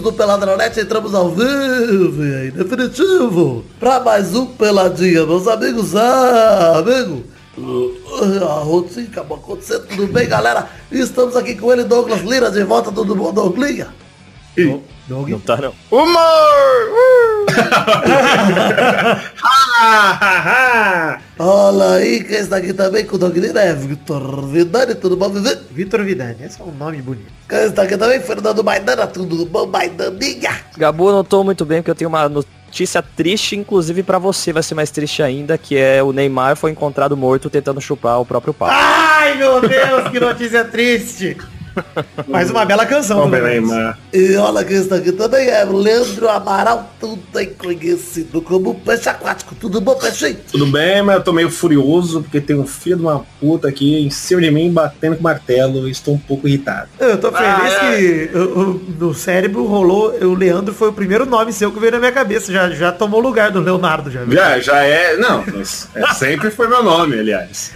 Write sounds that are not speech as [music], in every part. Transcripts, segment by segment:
amigos do Peladronete, entramos ao vivo e em definitivo para mais um Peladinha, meus amigos. Ah, amigo, a rotina acabou acontecendo, tudo bem, galera? Estamos aqui com ele, Douglas Lira, de volta, tudo bom, Douglinha? Não tá não. [laughs] [laughs] Olha aí, quem está aqui também com o Doug Lira é Vitor Vidani, tudo bom, Vivi? Vitor Vidani, esse é um nome bonito. Quem está aqui também, Fernando Maidana, tudo bom, Maidaninha? Gabu, não tô muito bem porque eu tenho uma notícia triste, inclusive pra você vai ser mais triste ainda, que é o Neymar foi encontrado morto tentando chupar o próprio pau. Ai, meu Deus, que notícia triste. [laughs] Mais uma bela canção. Neymar. E olha quem está aqui também é Leandro Amaral, tudo bem conhecido como Peixe Aquático. Tudo bom, Peixinho? Tudo bem, mas eu tô meio furioso porque tem um filho de uma puta aqui em cima de mim batendo com martelo e estou um pouco irritado. Eu tô feliz Ah, é. que o- no cérebro rolou, o Leandro foi o primeiro nome seu que veio na minha cabeça. Já, já tomou lugar do Leonardo, já viu? Já, já é. Não, mas é, sempre foi meu nome, aliás.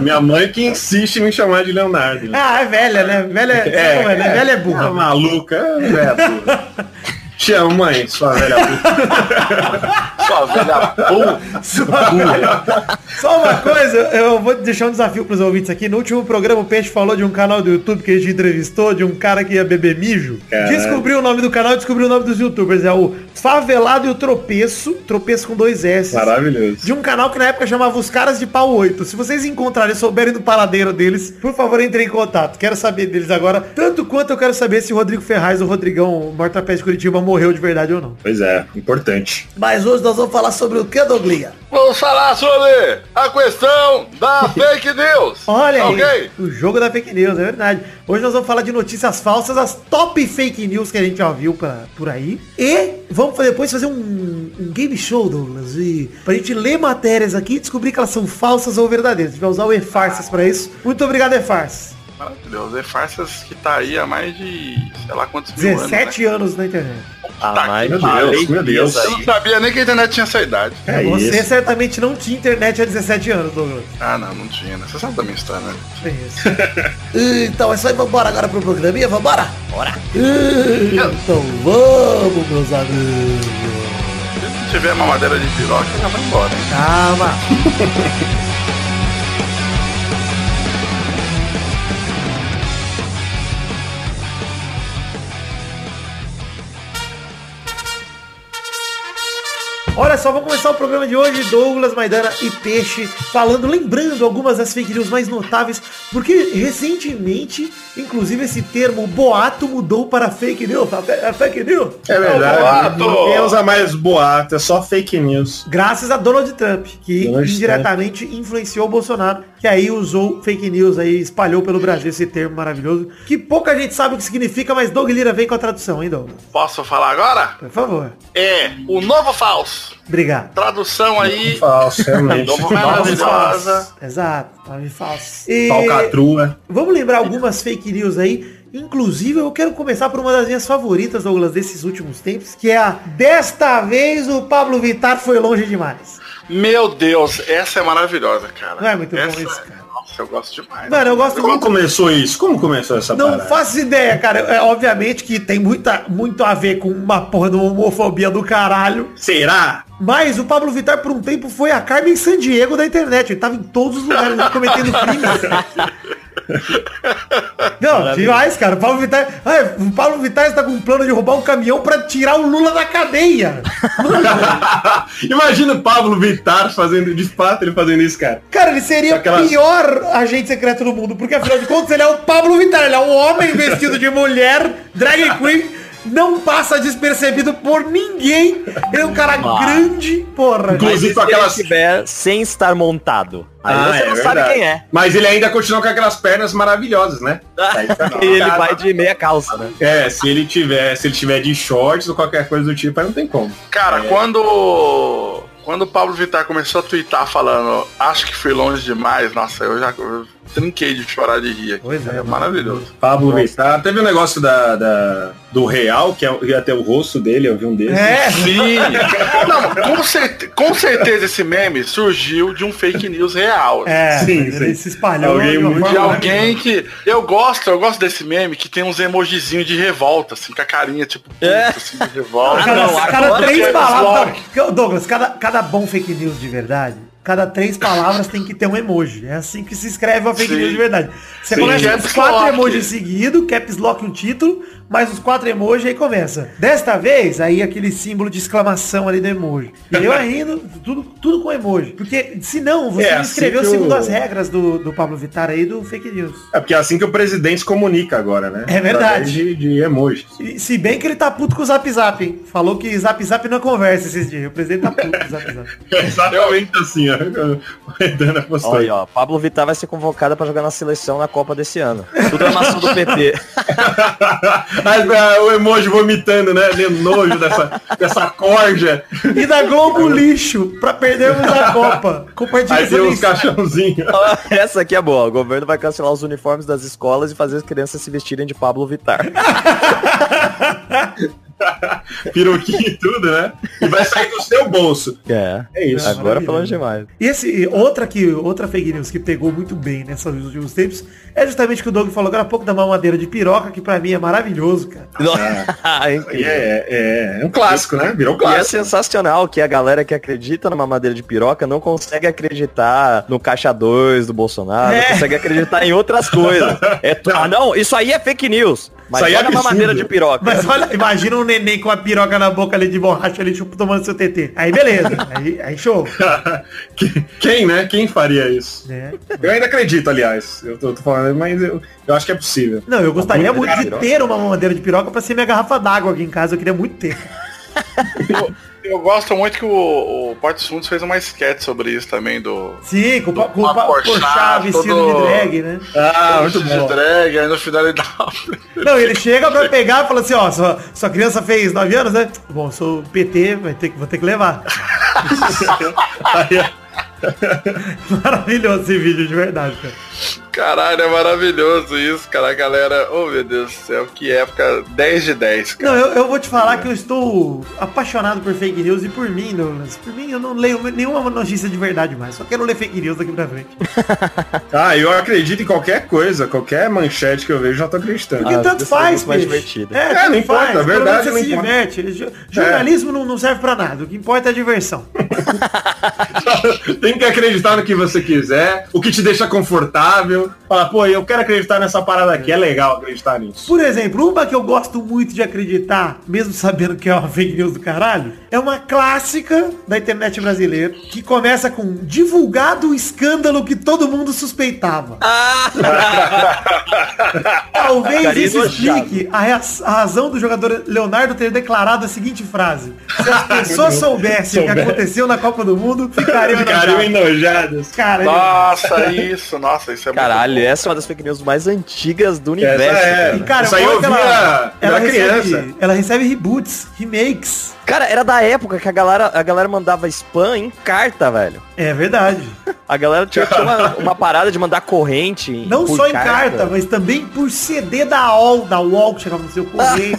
Minha mãe que insiste em me chamar de Leonardo. Ah, é velha, né? Velha é, é, velha é Tá burra. maluca, é burra. [laughs] Te amo, mãe, sua velha puta. [laughs] Sua velha burra. Só uma coisa, eu vou deixar um desafio pros ouvintes aqui. No último programa o Peixe falou de um canal do YouTube que a gente entrevistou, de um cara que ia beber mijo. Caralho. Descobriu o nome do canal e descobriu o nome dos youtubers. É o Favelado e o Tropeço, Tropeço com dois S. Maravilhoso. De um canal que na época chamava Os Caras de Pau 8. Se vocês encontrarem e souberem do paradeiro deles, por favor, entrem em contato. Quero saber deles agora, tanto quanto eu quero saber se o Rodrigo Ferraz, o Rodrigão Mortapés de Curitiba, morreu de verdade ou não. Pois é, importante. Mas hoje nós vamos falar sobre o que, Douglinha? Vamos falar sobre a questão da [laughs] fake news. Olha aí, Ok? o jogo da fake news, é verdade. Hoje nós vamos falar de notícias falsas, as top fake news que a gente já viu pra, por aí. E vamos depois fazer um, um game show, Douglas, e, pra gente ler matérias aqui e descobrir que elas são falsas ou verdadeiras. A gente vai usar o E-Farsas pra isso. Muito obrigado, E-Farsas. Maravilhoso. É farsas que tá aí há mais de sei lá quantos mil anos. 17 Né? anos na internet. Ah, Tá mas meu Deus, meu Deus. Eu não sabia nem que a internet tinha essa idade. É Você isso. certamente não tinha internet há 17 anos, Douglas. Ah, não, não tinha. Né? Você sabe da minha história, né? É isso. [laughs] Então é isso aí, vambora agora pro programinha, vambora? Bora! Então vamos, meus amigos. Se tiver mamadeira de piroca, já vai embora. hein? Calma. [laughs] Olha só, vamos começar o programa de hoje, Douglas, Maidana e Peixe, falando, lembrando algumas das fake news mais notáveis, porque recentemente, inclusive esse termo boato mudou para fake news, fe- a fake news. É verdade. boato. Ninguém usa mais boato, é só fake news. Graças a Donald Trump, que Donald indiretamente influenciou o Bolsonaro, que aí usou fake news aí, espalhou pelo Brasil esse termo maravilhoso, que pouca gente sabe o que significa, mas Doug Lira vem com a tradução, hein, Douglas? Posso falar agora? Por favor. É o novo falso. Obrigado. Tradução aí. Falso, realmente. Novo maravilhosa. Exato, nome falso. E Falcatrua. vamos lembrar algumas fake news aí. Inclusive, eu quero começar por uma das minhas favoritas, Douglas, desses últimos tempos, que é a Desta vez o Pablo Vittar foi longe demais. Meu Deus, essa é maravilhosa, cara. Não é muito bom essa... isso, cara. Nossa, eu gosto demais. Mano, eu gosto Como muito começou isso? Como começou essa Não parada? faço ideia, cara. É, obviamente que tem muita, muito a ver com uma porra de uma homofobia do caralho. Será? Mas o Pablo Vittar, por um tempo, foi a Carmen Sandiego da internet. Ele tava em todos os lugares [laughs] cometendo crimes. [laughs] Não, demais, cara. O Pablo Vittar. Ai, o Pablo Vittar está com um plano de roubar um caminhão pra tirar o Lula da cadeia. [laughs] Imagina o Pablo Vittar fazendo, de fato, ele fazendo isso, cara. Cara, ele seria Aquelas- o pior agente secreto do mundo, porque afinal de contas ele é o Pablo Vittar, ele é um homem vestido de mulher, drag queen, não passa despercebido por ninguém. Ele é um cara grande, porra. Inclusive com Se ele aquelas... estiver sem estar montado. Aí Ah, você é não sabe quem é. Mas ele ainda continua com aquelas pernas maravilhosas, né? [laughs] E ele vai de meia calça, né? É, se ele tiver, se ele tiver de shorts ou qualquer coisa do tipo, aí não tem como. Cara, É. quando. Quando o Pablo Vittar começou a twittar falando, acho que fui longe demais, nossa, eu já. eu- trinquei de chorar de rir. Pois é, é maravilhoso. Pablo Vittar. Teve um negócio da, da- do Real, que é- ia ter o rosto dele, eu vi um desses. É, Sim! [laughs] Não, com, certe- com certeza esse meme surgiu de um fake news real. é, Sim, ele sim. se espalhou. Alguém muito- De alguém que. Eu gosto, eu gosto desse meme que tem uns emojizinhos de revolta, assim, com a carinha, tipo, puto, É. assim, de revolta. Cada, não, cada agora três que é palavras. Não, Douglas, cada, cada bom fake news de verdade, cada três palavras tem que ter um emoji. É assim que se escreve uma fake Sim. news de verdade. Você Sim. começa com quatro emojis seguidos, caps lock um título, mais os quatro emojis aí começa. Desta vez, aí aquele símbolo de exclamação ali do emoji. E eu ainda, tudo, tudo com emoji. Porque senão você É, não assim escreveu segundo eu- as regras do, do Pablo Vittar aí do fake news. É porque é assim que o presidente se comunica agora, né? É verdade. De, de emojis. E, se bem que ele tá puto com o Zap Zap, hein? Falou que Zap Zap não conversa esses dias. O presidente tá puto com o Zap Zap. [laughs] É exatamente assim, ó. [laughs] Olha aí, ó. Pablo Vittar vai ser convocada pra jogar na seleção na Copa desse ano. Tudo é maçã do PT. [laughs] Ah, o emoji vomitando, né? De nojo dessa, dessa corja. E da Globo Lixo, pra perdermos a Copa. Compartilha Aí tem uns caixãozinhos. Essa aqui é boa. O governo vai cancelar os uniformes das escolas e fazer as crianças se vestirem de Pablo Vittar. [laughs] [laughs] Peruquinho e tudo, né? E vai sair do seu bolso. É. É isso. Agora falando demais. E esse, outra, que, outra fake news que pegou muito bem nessa, nos últimos tempos é justamente o que o Doug falou agora há pouco da mamadeira de piroca, que pra mim é maravilhoso, cara. [laughs] É é, é, é um clássico, né? Virou um E é clássico. sensacional que a galera que acredita na mamadeira de piroca não consegue acreditar no caixa 2 do Bolsonaro, É. não consegue acreditar em outras coisas. [laughs] É tu- Ah, não, isso aí é fake news. Mas Isso aí é olha a absurdo. mamadeira de piroca. Mas olha, imagina um neném com a piroca na boca ali de borracha ali, tipo, tomando seu TT. Aí beleza, [laughs] aí, aí show. [laughs] Que- Quem, né? Quem faria isso? né? Eu ainda acredito, aliás. Eu tô, tô falando, mas eu, eu acho que é possível. Não, eu gostaria muito de piroca. ter uma mamadeira de piroca pra ser minha garrafa d'água aqui em casa, eu queria muito ter. [laughs] Eu, gosto muito que o, o Porto Fundos fez uma sketch sobre isso também, do. Sim, com, com, com, com Porsche, chá vestido todo- de drag, né? Ah, muito de bom. drag, aí no final ele dá. [laughs] Não, ele chega pra pegar e fala assim, ó, sua, sua criança fez 9 anos, né? Bom, sou PT, vai ter, que- vou ter que levar. [laughs] [laughs] Maravilhoso esse vídeo, de verdade, cara. Caralho, é maravilhoso isso, cara. A galera, oh meu Deus do céu, que época 10 de 10, cara. Não, eu, eu vou te falar que eu estou apaixonado por fake news e por mim, Douglas. Por mim, eu não leio nenhuma notícia de verdade mais. Só quero ler fake news daqui pra frente. [laughs] Ah, eu acredito em qualquer coisa, qualquer manchete que eu vejo, já tô acreditando. Porque Ah, tanto desse faz, mais divertido. É, É, não importa, faz. a verdade não se importa. diverte. Jo- Jornalismo não, não serve pra nada. O que importa é a diversão. [laughs] Tem que acreditar no que você quiser, o que te deixa confortável. Fala, pô, eu quero acreditar nessa parada aqui, é legal acreditar nisso. Por exemplo, uma que eu gosto muito de acreditar, mesmo sabendo que é uma fake news do caralho, é uma clássica da internet brasileira, que começa com divulgado o escândalo que todo mundo suspeitava. [laughs] Talvez Carinho isso explique a, a razão do jogador Leonardo ter declarado a seguinte frase. Se as [laughs] pessoas soubessem o que aconteceu na Copa do Mundo, ficariam Ficariam enojadas. enojados. Cara, Nossa, isso, nossa, isso é Caralho, essa é uma das fake news mais antigas do Essa universo. é. cara. E, cara, Isso aí eu ela, ela, criança. recebe, ela recebe reboots, remakes. Cara, era da época que a galera, a galera mandava spam em carta, velho. É verdade. A galera tinha, tinha uma, [laughs] uma parada de mandar corrente. em- Não por só em carta, mas também por CD da UOL, da UOL que chegava no seu [laughs] correio.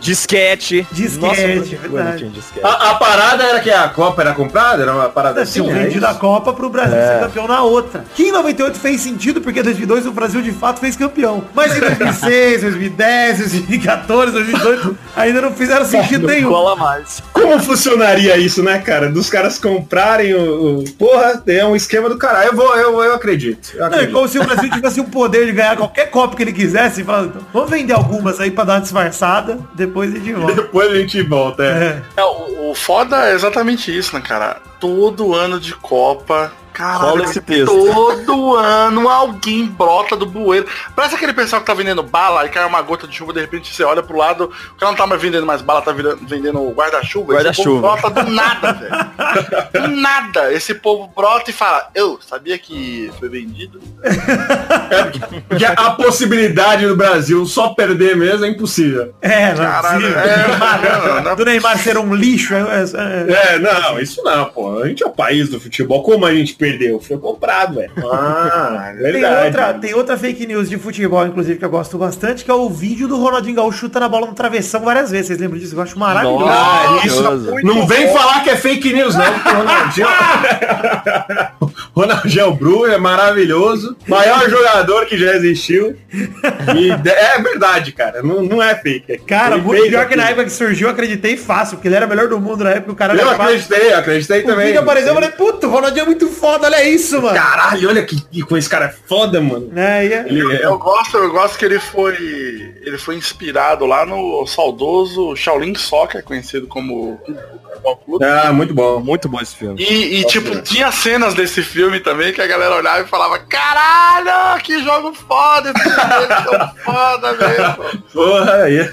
Disquete. Disquete, Nossa, é verdade. tinha disquete. A, a parada era que a Copa era comprada? Era uma parada assim? Tinham é vendido a isso? Copa pro Brasil ser campeão na outra. Que em 98 fez sentido, porque em 2002 o Brasil de fato fez campeão. Mas em 2006, 2010, 2014, 2018, ainda não fizeram sentido nenhum. Cola mais. Como funcionaria isso, né, cara? Dos caras comprarem o. o- Porra, é um esquema do caralho. Eu vou, eu, eu acredito. Eu Não, é acredito. como se o Brasil tivesse o poder de ganhar qualquer Copa que ele quisesse e falar, então, vamos vender algumas aí pra dar uma disfarçada, depois a gente [laughs] volta. Depois a gente volta. É. É. É, o, o foda é exatamente isso, né, cara? Todo ano de Copa. Caralho, esse texto. todo ano alguém brota do bueiro. Parece aquele pessoal que tá vendendo bala e cai uma gota de chuva, de repente você olha pro lado, o cara não tá mais vendendo mais bala, tá virando- vendendo guarda-chuva. Esse Guarda-chuva. povo brota do nada, velho. Do nada. Esse povo brota e fala, eu sabia que foi vendido? [laughs] Porque a possibilidade do Brasil só perder mesmo é impossível. É, não, Caralho, é, do Neymar, não, não. do Neymar ser um lixo. É, é- é- É, não, isso não, pô. A gente é o país do futebol. Como a gente perdeu? Foi comprado, velho. Ah, [laughs] Tem verdade. outra, tem outra fake news de futebol, inclusive, que eu gosto bastante, que é o vídeo do Ronaldinho Gaúcho chutando a bola no travessão várias vezes. Vocês lembram disso? Eu acho maravilhoso. Ah, isso Maravilhoso. não vem falar que é fake news, não. porque o Ronaldinho, [laughs] Ronaldinho Bru é maravilhoso. Maior jogador que já existiu. E é verdade, cara. Não, não é fake. Cara, Ele muito pior que na época que surgiu, eu acreditei fácil, porque ele era o melhor do mundo na época, o cara Eu acreditei, eu acreditei O também. vídeo apareceu, eu falei, puta, o Ronaldinho é muito foda, olha isso, mano. Caralho, olha que, que com esse cara é foda, mano. É, e é- Ele é- Eu gosto, eu gosto que ele foi. Ele foi inspirado lá no saudoso Shaolin Soccer, conhecido como. Ah, muito bom. Muito bom esse filme. E, e, tipo, tinha cenas desse filme também que a galera olhava e falava, caralho, que jogo foda, esse filme é tão foda mesmo. [laughs] Porra, aí.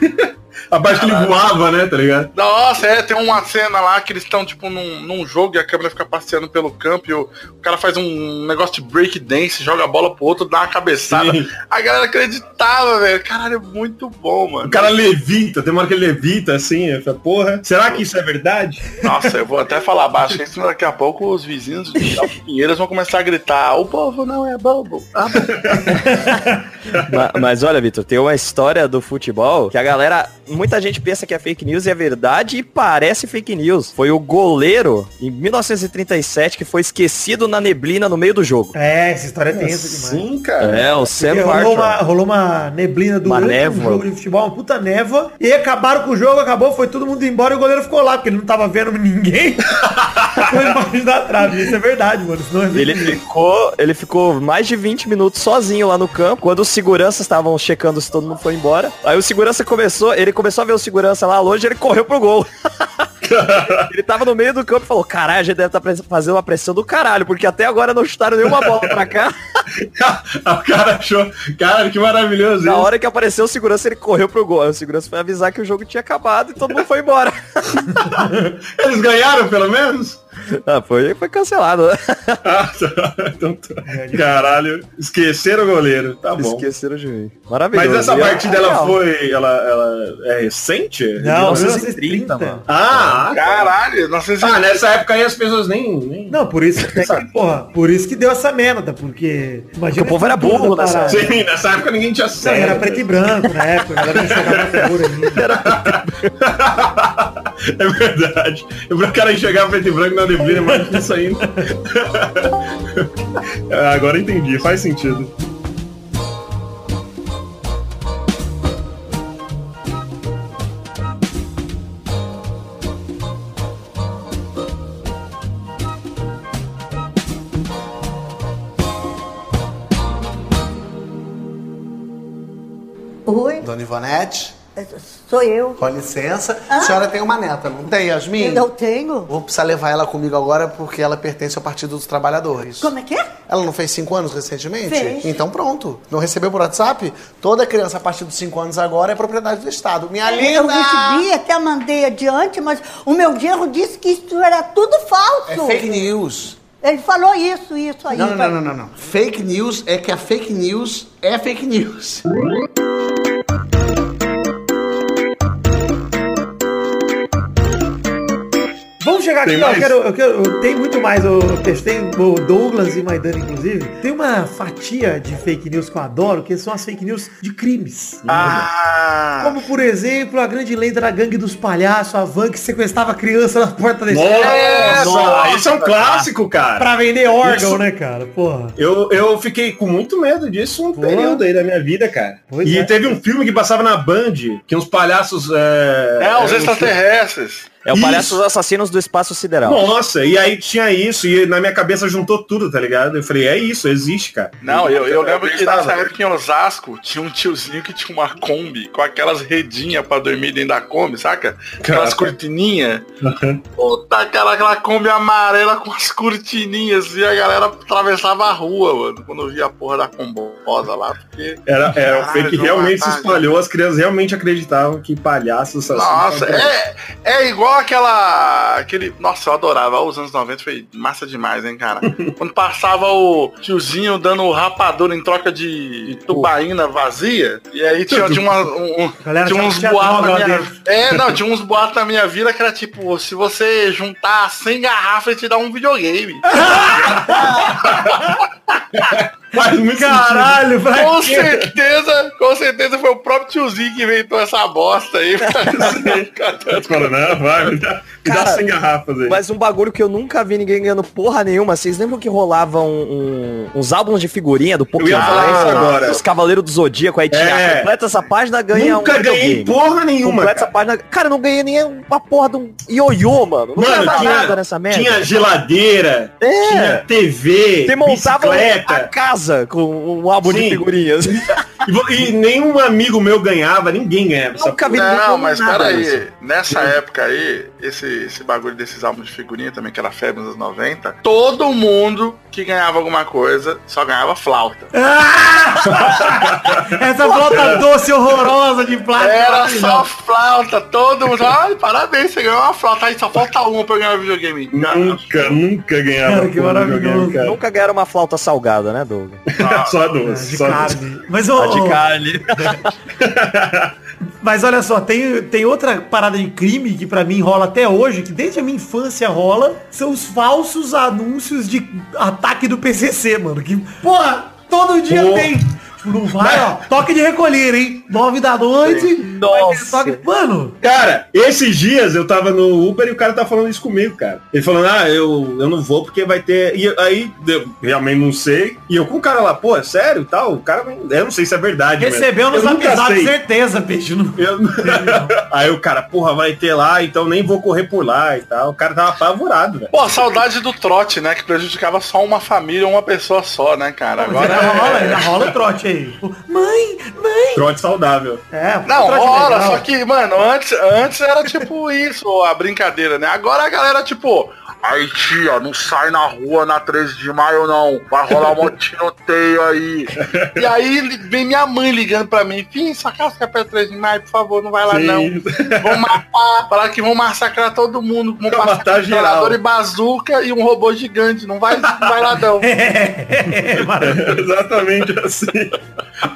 A parte que ele voava, né, tá ligado? Nossa, é, tem uma cena lá que eles estão, tipo, num, num jogo e a câmera fica passeando pelo campo e o, o cara faz um negócio de break dance, joga a bola pro outro, dá uma cabeçada. Sim. A galera acreditava, velho. Caralho, é muito bom, mano. O cara levita, tem uma hora que ele levita assim, eu falo, porra, será que isso é verdade? Nossa, eu vou até falar baixo, que senão daqui a pouco os vizinhos de Alto Pinheiras vão começar a gritar, o povo não é bobo. Ah, [laughs] Ma- Mas, olha, Vitor, tem uma história do futebol que a galera, muita gente pensa que é fake news e é verdade e parece fake news. Foi o goleiro em 1937 que foi esquecido na neblina no meio do jogo. é, essa história é tensa demais. Sim, cara. É, o Sam rolou, uma, rolou uma neblina do Uma névoa. jogo de futebol, uma puta névoa. E acabaram com o jogo, acabou, foi todo mundo embora e o goleiro ficou lá, porque ele não tava vendo [laughs] ninguém. [laughs] Ficou embaixo da trave. Isso é verdade, mano. Isso não é Ele ficou, ele ficou mais de 20 minutos sozinho lá no campo, quando os seguranças estavam checando se todo mundo foi embora. Aí o segurança começou, ele começou a ver o segurança lá longe, ele correu pro gol. [laughs] ele tava no meio do campo e falou, caralho, a gente deve estar fazendo uma pressão do caralho, porque até agora não chutaram nenhuma bola pra cá. [laughs] o cara achou, cara, que maravilhoso Na isso. hora que apareceu o segurança, ele correu pro gol. O segurança foi avisar que o jogo tinha acabado e todo mundo foi embora. [laughs] Eles ganharam, pelo menos? [laughs] ah, foi, foi cancelado. [laughs] Ah, tá. Então, tá. Caralho, esqueceram o goleiro, tá bom. Esqueceram de mim. Maravilhoso. Mas essa E é- partida, é ela legal. foi, ela, ela é recente? Não, 1930, 1930, mano. Ah, Caralho, sei se... ah, nessa época aí as pessoas nem... nem... Não, por isso que, porra, por isso que deu essa merda, porque. Imagina Porque o povo era burro nessa parada. Sim, nessa época ninguém tinha sério. era preto e branco na época, a galera não chegava figura ainda. [laughs] É verdade. Eu o cara enxergar preto e branco na neblina, mas isso ainda. [laughs] Ah, Agora entendi, faz sentido. Oi, Dona Ivonete, sou eu. com licença. A senhora tem uma neta, não tem, Yasmin? Eu tenho. Vou precisar levar ela comigo agora porque ela pertence ao Partido dos Trabalhadores. Como é que é? Ela não fez cinco anos recentemente? Fez. Então pronto. Não recebeu por WhatsApp? Toda criança a partir dos cinco anos agora é propriedade do Estado. Minha Eu linda! recebi, até mandei adiante, mas o meu genro disse que isso era tudo falso. É fake news. Ele falou isso, isso aí. Não, não, não, não, não, não. Fake news é que a fake news é fake news. Chegar aqui, Tem ó, eu quero, eu quero, eu tenho muito mais, eu testei o Douglas e Maidana, inclusive. Tem uma fatia de fake news que eu adoro, que são as fake news de crimes. Ah, Como, por exemplo, a grande lenda da gangue dos palhaços, a van que sequestrava criança na porta da escola Nossa, isso é um clássico, cara. pra vender órgão, Isso- né, cara? Porra. Eu, eu fiquei com muito medo disso um Pô. período aí da minha vida, cara. Pois e é. teve um filme que passava na Band, que uns palhaços... É, é, os extraterrestres. É o Isso. Palhaço dos Assassinos do Espaço Sideral. Nossa, e aí tinha isso, e na minha cabeça juntou tudo, tá ligado? Eu falei, é isso, existe, cara. Não, eu, eu lembro que nessa época em Osasco tinha um tiozinho que tinha uma Kombi com aquelas redinhas pra dormir dentro da Kombi, saca? Aquelas Caraca. cortininhas. Puta, aquela, aquela Kombi amarela com as cortininhas e a galera atravessava a rua, mano, quando via a porra da combosa lá, porque... Era, era o fake Caralho, realmente se espalhou, as crianças realmente acreditavam que palhaços assassinos... Nossa, é, é igual igual aquela. aquele. Nossa, eu adorava. Os anos 90 foi massa demais, hein, cara? [laughs] Quando passava o tiozinho dando rapadura em troca de, tubaína vazia. E aí tinha, tinha, uma, um, Galera, tinha uns boatos na minha. É, não, tinha uns boatos na minha vida que era tipo, se você juntar 100 garrafas, ele te dá um videogame. [laughs] [laughs] Faz muito Caralho, pra Com quê? certeza, com certeza foi o próprio tiozinho que inventou essa bosta aí. [laughs] vai, me dá, me dá Cara, 100 garrafas aí. Mas um bagulho que eu nunca vi ninguém ganhando porra nenhuma. Vocês lembram que rolavam um- uns álbuns de figurinha do Pokémon? ia falar isso agora. Os Cavaleiros do Zodíaco. Aí tinha, É. completa essa página, ganha Nunca um ganhei videogame. porra nenhuma. Completa essa página. Cara, eu não ganhei nem uma porra de um ioiô, mano. Não Mano, tinha, nada nessa merda. tinha geladeira, É. tinha TV, Você montava a bicicleta. Casa com um álbum de Sim. figurinhas. [laughs] E, e nenhum amigo meu ganhava, ninguém ganhava. essa Nunca vi Não, mas peraí, nessa época aí, esse, esse bagulho desses álbuns de figurinha também, que era febre nos anos 90, todo mundo que ganhava alguma coisa só ganhava flauta. Essa flauta doce horrorosa de plástico. Era só flauta, todo mundo. Ai, parabéns, você ganhou uma flauta. Aí só falta uma pra eu ganhar o videogame. Nunca, nunca ganhava. Cara. Nunca ganharam uma flauta salgada, né, Doug? [laughs] só É, doce. só doce. Mas, ô, ô, carne. [laughs] mas olha só, tem, tem outra parada de crime que pra mim rola até hoje, que desde a minha infância rola, são os falsos anúncios de ataque do PCC, mano. Que, porra, todo dia Pô. tem. Não vai, ó, toque de recolher, hein? Nove da noite. Nossa. toque- Mano, Cara, esses dias eu tava no Uber e o cara tá falando isso comigo, cara. Ele falando, ah, eu, eu não vou porque vai ter. E aí, eu realmente não sei. E eu com o cara lá, pô, é sério e tal? O cara, eu não sei se é verdade. recebeu no zap zap, sei. certeza, peixe. Não... Eu- [laughs] aí o cara, porra, vai ter lá, então nem vou correr por lá e tal. O cara tava apavorado, velho. Pô, saudade do trote, né? Que prejudicava só uma família, uma pessoa só, né, cara? Mas ainda rola, Agora. ainda rola o trote aí. Mãe, mãe. Trote saudável. É, Não, trote rola, legal. só que, mano, antes, antes era tipo isso, a brincadeira, né? Agora a galera, tipo, aí tia, não sai na rua na 13 de maio não, vai rolar um tiroteio aí. E aí vem minha mãe ligando pra mim, Fim, sua casa que é perto 13 de maio, por favor, não vai lá Sim. não. Vão matar, falar que vão massacrar todo mundo, vão matar geral. e bazuca e um robô gigante, não vai, não vai lá não. É. [laughs] Exatamente assim.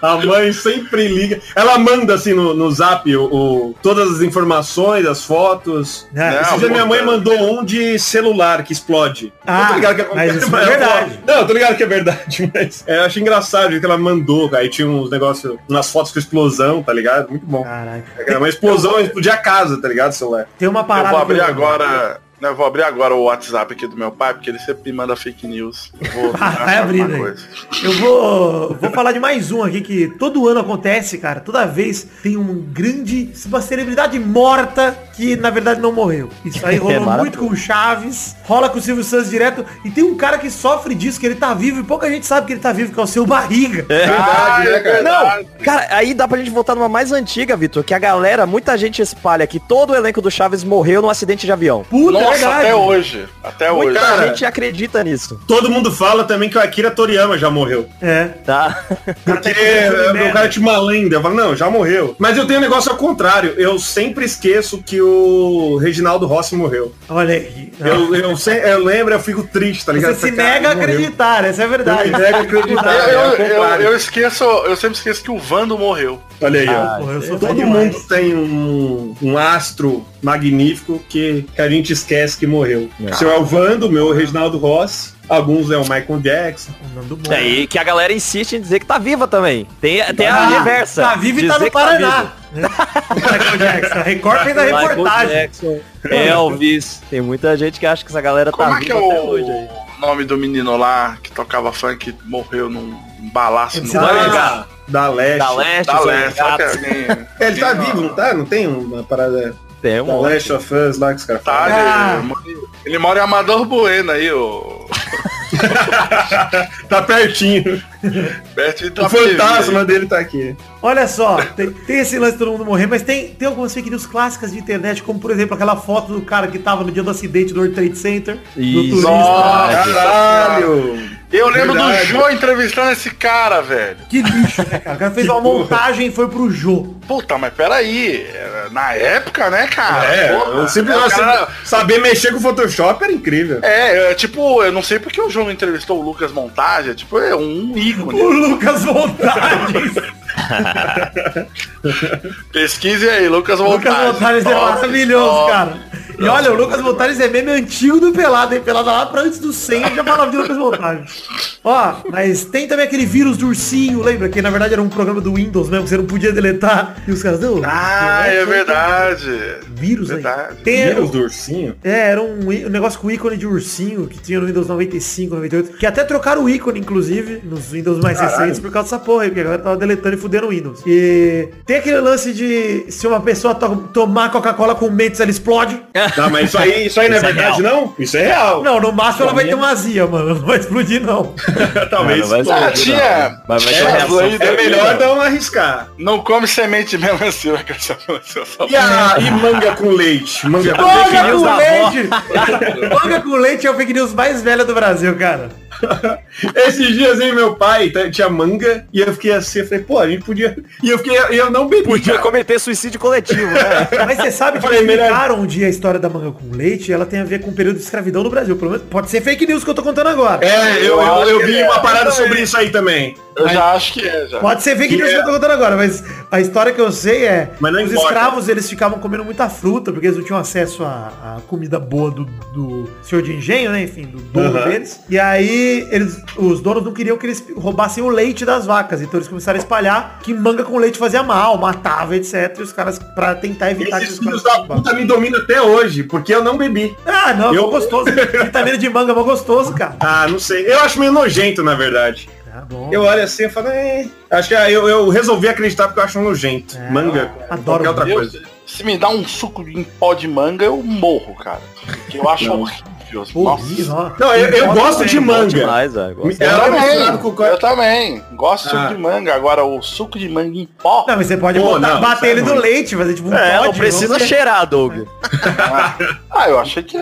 A mãe sempre liga. Ela manda assim no, no zap o, o- todas as informações, as fotos. É, Esse Não, dia minha mãe mandou um de celular que explode. Ah, Eu tô ligado que mas isso é eu- verdade. Não, eu tô ligado que é verdade, [laughs] mas é, eu acho engraçado que ela mandou. Aí tinha uns negócios, umas fotos com explosão, tá ligado? Muito bom. Caralho. Era uma explosão, explodia a casa, tá ligado, celular? Tem uma Eu parada. vou abrir eu- agora. Né, Eu vou abrir agora o WhatsApp aqui do meu pai, porque ele sempre me manda fake news. Eu vou [laughs] Vai achar abrindo alguma aí. coisa. Eu vou, vou falar de mais um aqui que todo ano acontece, cara. Toda vez tem um grande, uma celebridade morta que na verdade não morreu. Isso aí [laughs] rolou maravilhoso. muito com o Chaves, rola com o Silvio Santos direto. E tem um cara que sofre disso, que ele tá vivo e pouca gente sabe que ele tá vivo, que é o seu barriga. Ah, é verdade. Não, cara, aí dá pra gente voltar numa mais antiga, Vitor, que a galera, muita gente espalha que todo o elenco do Chaves morreu num acidente de avião. Puta, é Nossa, verdade. até hoje. Até hoje. Muita cara. gente acredita nisso, Todo mundo fala também que o Akira Toriyama já morreu. É. tá? [laughs] Porque merda. o cara tinha uma lenda. Eu falo, não, já morreu. Mas eu tenho um negócio ao contrário. Eu sempre esqueço que o Reginaldo Rossi morreu. Olha aí. Eu, eu, se- eu lembro, eu fico triste, tá ligado? Você se cara nega a morreu. acreditar, essa é a Eu verdade. me nego a acreditar. Eu, é eu, eu, eu esqueço, eu sempre esqueço que o Vando morreu. Olha aí, ó. Porra, fã Todo demais. mundo tem um, um astro magnífico que, que a gente esquece que morreu. O seu Elvando, o meu Reginaldo Rossi. Alguns é o Michael Jackson. Bom. É, e que a galera insiste em dizer que tá viva também. Tem, tem a Ah, reversa. Tá vivo e tá no que Paraná. né? Michael Jackson. A Record fez a Michael reportagem. Jackson, Elvis. Tem muita gente que acha que essa galera Como tá é que é viva até hoje aí. o nome do menino lá que tocava funk morreu num balaço MC no da Leste. Da Leste. Da Leste. É, ele tá vivo, não tá? Não tem uma parada Tem um da. Last of Us lá que os caras Tá? Ah. ele, ele mora em Amador Bueno aí, o... [laughs] Tá pertinho. Perto de O fantasma dele tá aqui. Olha só, tem, tem esse lance de todo mundo morrer, mas tem, tem algumas fake news clássicas de internet, como por exemplo aquela foto do cara que tava no dia do acidente do World Trade Center, do Isso. turista. Nossa. Caralho! Eu lembro Verdade. do Jô entrevistando esse cara, velho. Que lixo, né, cara? O cara fez uma [laughs] montagem e foi pro Jô. Puta, mas peraí. era Na época, né, cara? É, Porra, eu sempre cara- de saber mexer com o Photoshop era incrível. É, é, tipo, eu não sei porque o João não entrevistou o Lucas Montagem, tipo, é um ícone. O Lucas Montagens. [laughs] [laughs] Pesquise aí, Lucas Montagem. Lucas é maravilhoso, top. cara. E olha, o Lucas Montagens é meme antigo do Pelado, hein? Pelado lá pra antes do 100 já falava de Lucas Montagens. Ó, mas tem também aquele vírus do ursinho, lembra? Que na verdade era um programa do Windows mesmo, que você não podia deletar. E os caras, não. Ah, é verdade. Vírus. Tem, Vírus do ursinho? É, era um, um negócio com ícone de ursinho que tinha no Windows 95, 98. Que até trocaram o ícone, inclusive, nos Windows mais Caralho. recentes por causa dessa porra aí, porque a galera tava deletando e fudendo o Windows. E tem aquele lance de se uma pessoa to- tomar Coca-Cola com mentos, ela explode. [laughs] Não, mas isso aí, isso aí não é verdade, não? Isso é real. Não, no máximo ela vai ter uma azia, mano. [laughs] Não vai explodir, não. [laughs] Talvez. Não, não vai Ah, não. Mas vai ter É, uma reação. É melhor não arriscar. Não come semente de melancia, vai crescer. E, a, e manga com leite? Manga com leite! Manga com leite é o fake news mais velho do Brasil, cara. [laughs] Esses dias aí meu pai tá- tinha manga e eu fiquei assim, eu falei, pô, a gente podia. [laughs] E eu fiquei, e eu não bebi. Podia cara. cometer suicídio coletivo, né? [laughs] Mas você sabe que Falei, melhor- explicaram um dia a história da manga com leite ela tem a ver com o período de escravidão no Brasil. Pelo menos pode ser fake news que eu tô contando agora. É, eu, eu, eu que vi é. uma parada sobre isso aí também. Eu já acho que é, já. Pode ser fake Que news que é- eu tô contando agora, mas a história que eu sei é Mas não os importa. escravos eles ficavam comendo muita fruta, porque eles não tinham acesso à, à comida boa do, do senhor de engenho, né? Enfim, do dono Aham. deles. E aí eles, os donos não queriam que eles roubassem o leite das vacas. Então eles começaram a espalhar que manga com leite fazia mal, matava, etc. E os caras, pra tentar evitar que Esses os filhos caras da puta me dominam até hoje, porque eu não bebi. Ah, não, Eu- gostoso. Vitamina de manga é mó gostoso, cara. [laughs] Ah, não sei. Eu acho meio nojento, na verdade. Tá bom. Eu olho assim e falo, é. Acho que eu, eu resolvi acreditar porque eu acho nojento. É, manga, adoro qualquer outra Eu- coisa. se me dá um suco em pó de manga, eu morro, cara. Porque eu acho horrível. Horrível, Nossa. ó. Não, eu, eu gosto de manga. demais, velho. Gosto. Eu é também, com eu também. Gosto de Ah. suco de manga. Agora, o suco de manga em pó. Não, mas você pode Pô, botar, não, bater é ele no leite, fazer tipo um É, não pote, precisa cheirar, Doug. Ah, eu achei que.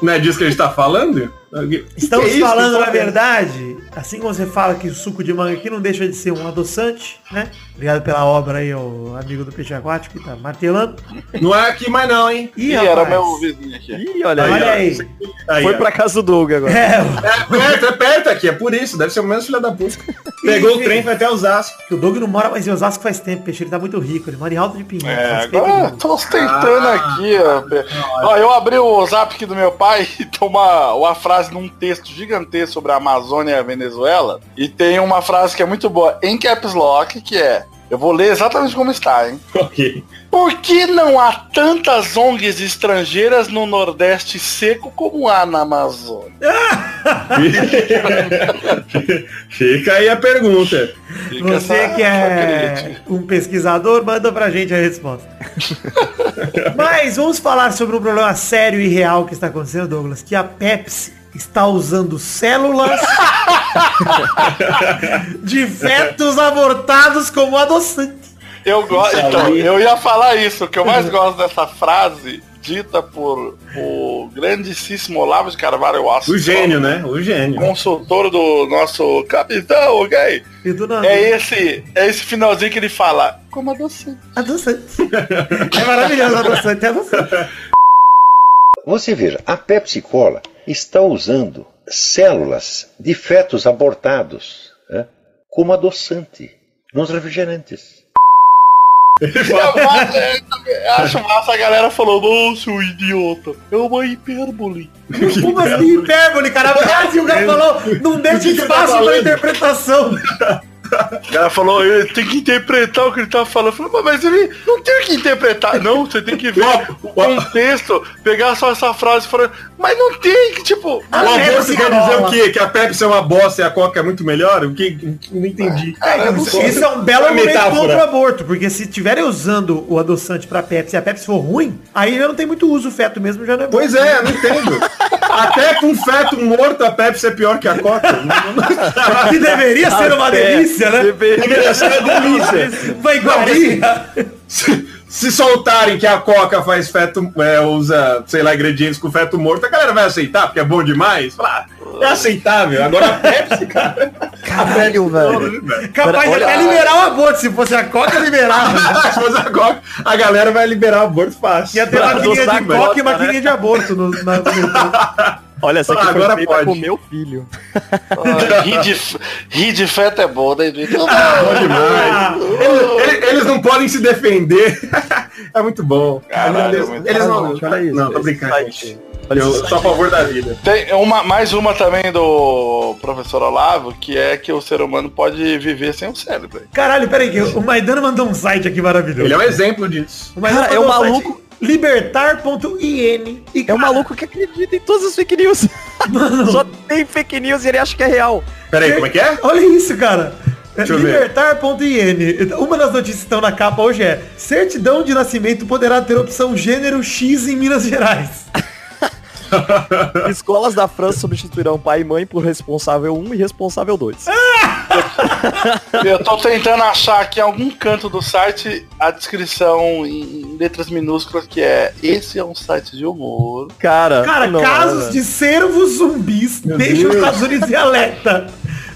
Não é disso que a gente tá falando? Estamos é falando, na é verdade, assim como você fala que o suco de manga aqui não deixa de ser um adoçante, né? Obrigado pela obra aí, o amigo do peixe aquático que tá martelando. Não é aqui mais não, hein? Ih, Ih, era meu vizinho aqui. Ih, olha aí. Olha aí. Aí, Foi pra casa do Doug agora. É, É perto, é perto aqui, é por isso. Deve ser o mesmo filho da puta. Pegou o trem, foi até Osasco. o Doug não mora mais em Osasco faz tempo, peixe, ele tá muito rico, ele mora em Alto de Pinheiros. É, agora tô ostentando aqui, ó. Ó, eu abri o zap aqui do meu pai [laughs] e tem uma, uma frase num texto gigantesco sobre a Amazônia e a Venezuela. E tem uma frase que é muito boa em caps lock, que é. Eu vou ler exatamente como está, hein? [laughs] Ok. Por que não há tantas ONGs estrangeiras no Nordeste seco como há na Amazônia? [laughs] Fica aí a pergunta. Fica Você essa- que é um pesquisador, manda pra gente a resposta. [laughs] Mas vamos falar sobre um problema sério e real que está acontecendo, Douglas, que a Pepsi está usando células [laughs] de fetos abortados como adoçante. Eu gosto. Então, eu ia falar isso. O que eu mais gosto dessa frase, dita por o grandíssimo Olavo de Carvalho, eu acho. O gênio, né? O gênio. Consultor do nosso capitão, ok? E É esse, é esse finalzinho que ele fala. Como adoçante. adoçante. É maravilhoso, adoçante, é adoçante. Você veja, a Pepsi Cola está usando células de fetos abortados né, como adoçante nos refrigerantes. Eu acho- massa a galera falou, nossa, o idiota. É uma hipérbole. Como assim, hipérbole, cara? A frase o cara falou, não deixa você tá espaço pra interpretação. [laughs] O cara falou, ele tem que interpretar o que ele tá falando. Eu falei, "Pô, mas ele não tem o que interpretar. Não, você tem que ver o contexto, pegar só essa frase e falar, mas não tem que, tipo. O aborto Pepsi quer dizer o quê? Que a Pepsi é uma bosta e a Coca é muito melhor? O que? Não entendi. Não Isso, é um belo É argumento metáfora. contra o aborto, porque se estiverem usando o adoçante pra Pepsi e a Pepsi for ruim, aí já não tem muito uso, o feto mesmo já não é bom. Pois é, não entendo. Até com feto morto a Pepsi é pior que a Coca. [laughs] Que deveria ser uma Até delícia, né? uma delícia. Uma iguaria. se soltarem que a Coca faz feto, é, usa, sei lá, ingredientes com feto morto, a galera vai aceitar, porque é bom demais? Falar, ah, é aceitável. Agora a Pepsi, cara. Caralho, velho. Capaz de Olha- até liberar o aborto. Se fosse a Coca, liberava. [laughs] Se fosse a Coca, a galera vai liberar o aborto fácil. Ia ter maquininha de coca e maquininha de aborto no, na, no- [laughs] Olha, essa aqui Ah, foi agora feita pode. com meu filho. Ah, rir, de, f- rir de feto é bom, né, Vitor? Bom demais. Eles, eles- eles não podem se defender. [laughs] é muito bom. Caralho, eles, é muito eles não. Gente, olha isso, não, tô brincando. site. Olha Eu sou a favor da vida. Tem uma, mais uma também do professor Olavo, que é que o ser humano pode viver sem o cérebro. Caralho, peraí, o Maidana mandou um site aqui maravilhoso. Ele é um exemplo disso. O Maidana Cara, é mandou um site maluco- Libertar.in É um maluco que acredita em todas as fake news. [laughs] Só tem fake news e ele acha que é real. Peraí, como é que é? Olha isso, cara. É. Libertar.in. Uma das notícias que estão na capa hoje é Certidão de nascimento poderá ter opção gênero X em Minas Gerais. [laughs] [laughs] Escolas da França substituirão pai e mãe por responsável 1 e responsável 2. Eu tô tentando achar aqui em algum canto do site a descrição em letras minúsculas que é esse é um site de humor. Cara, Cara, não, casos né? de servos zumbis deixam os Estados Unidos em alerta.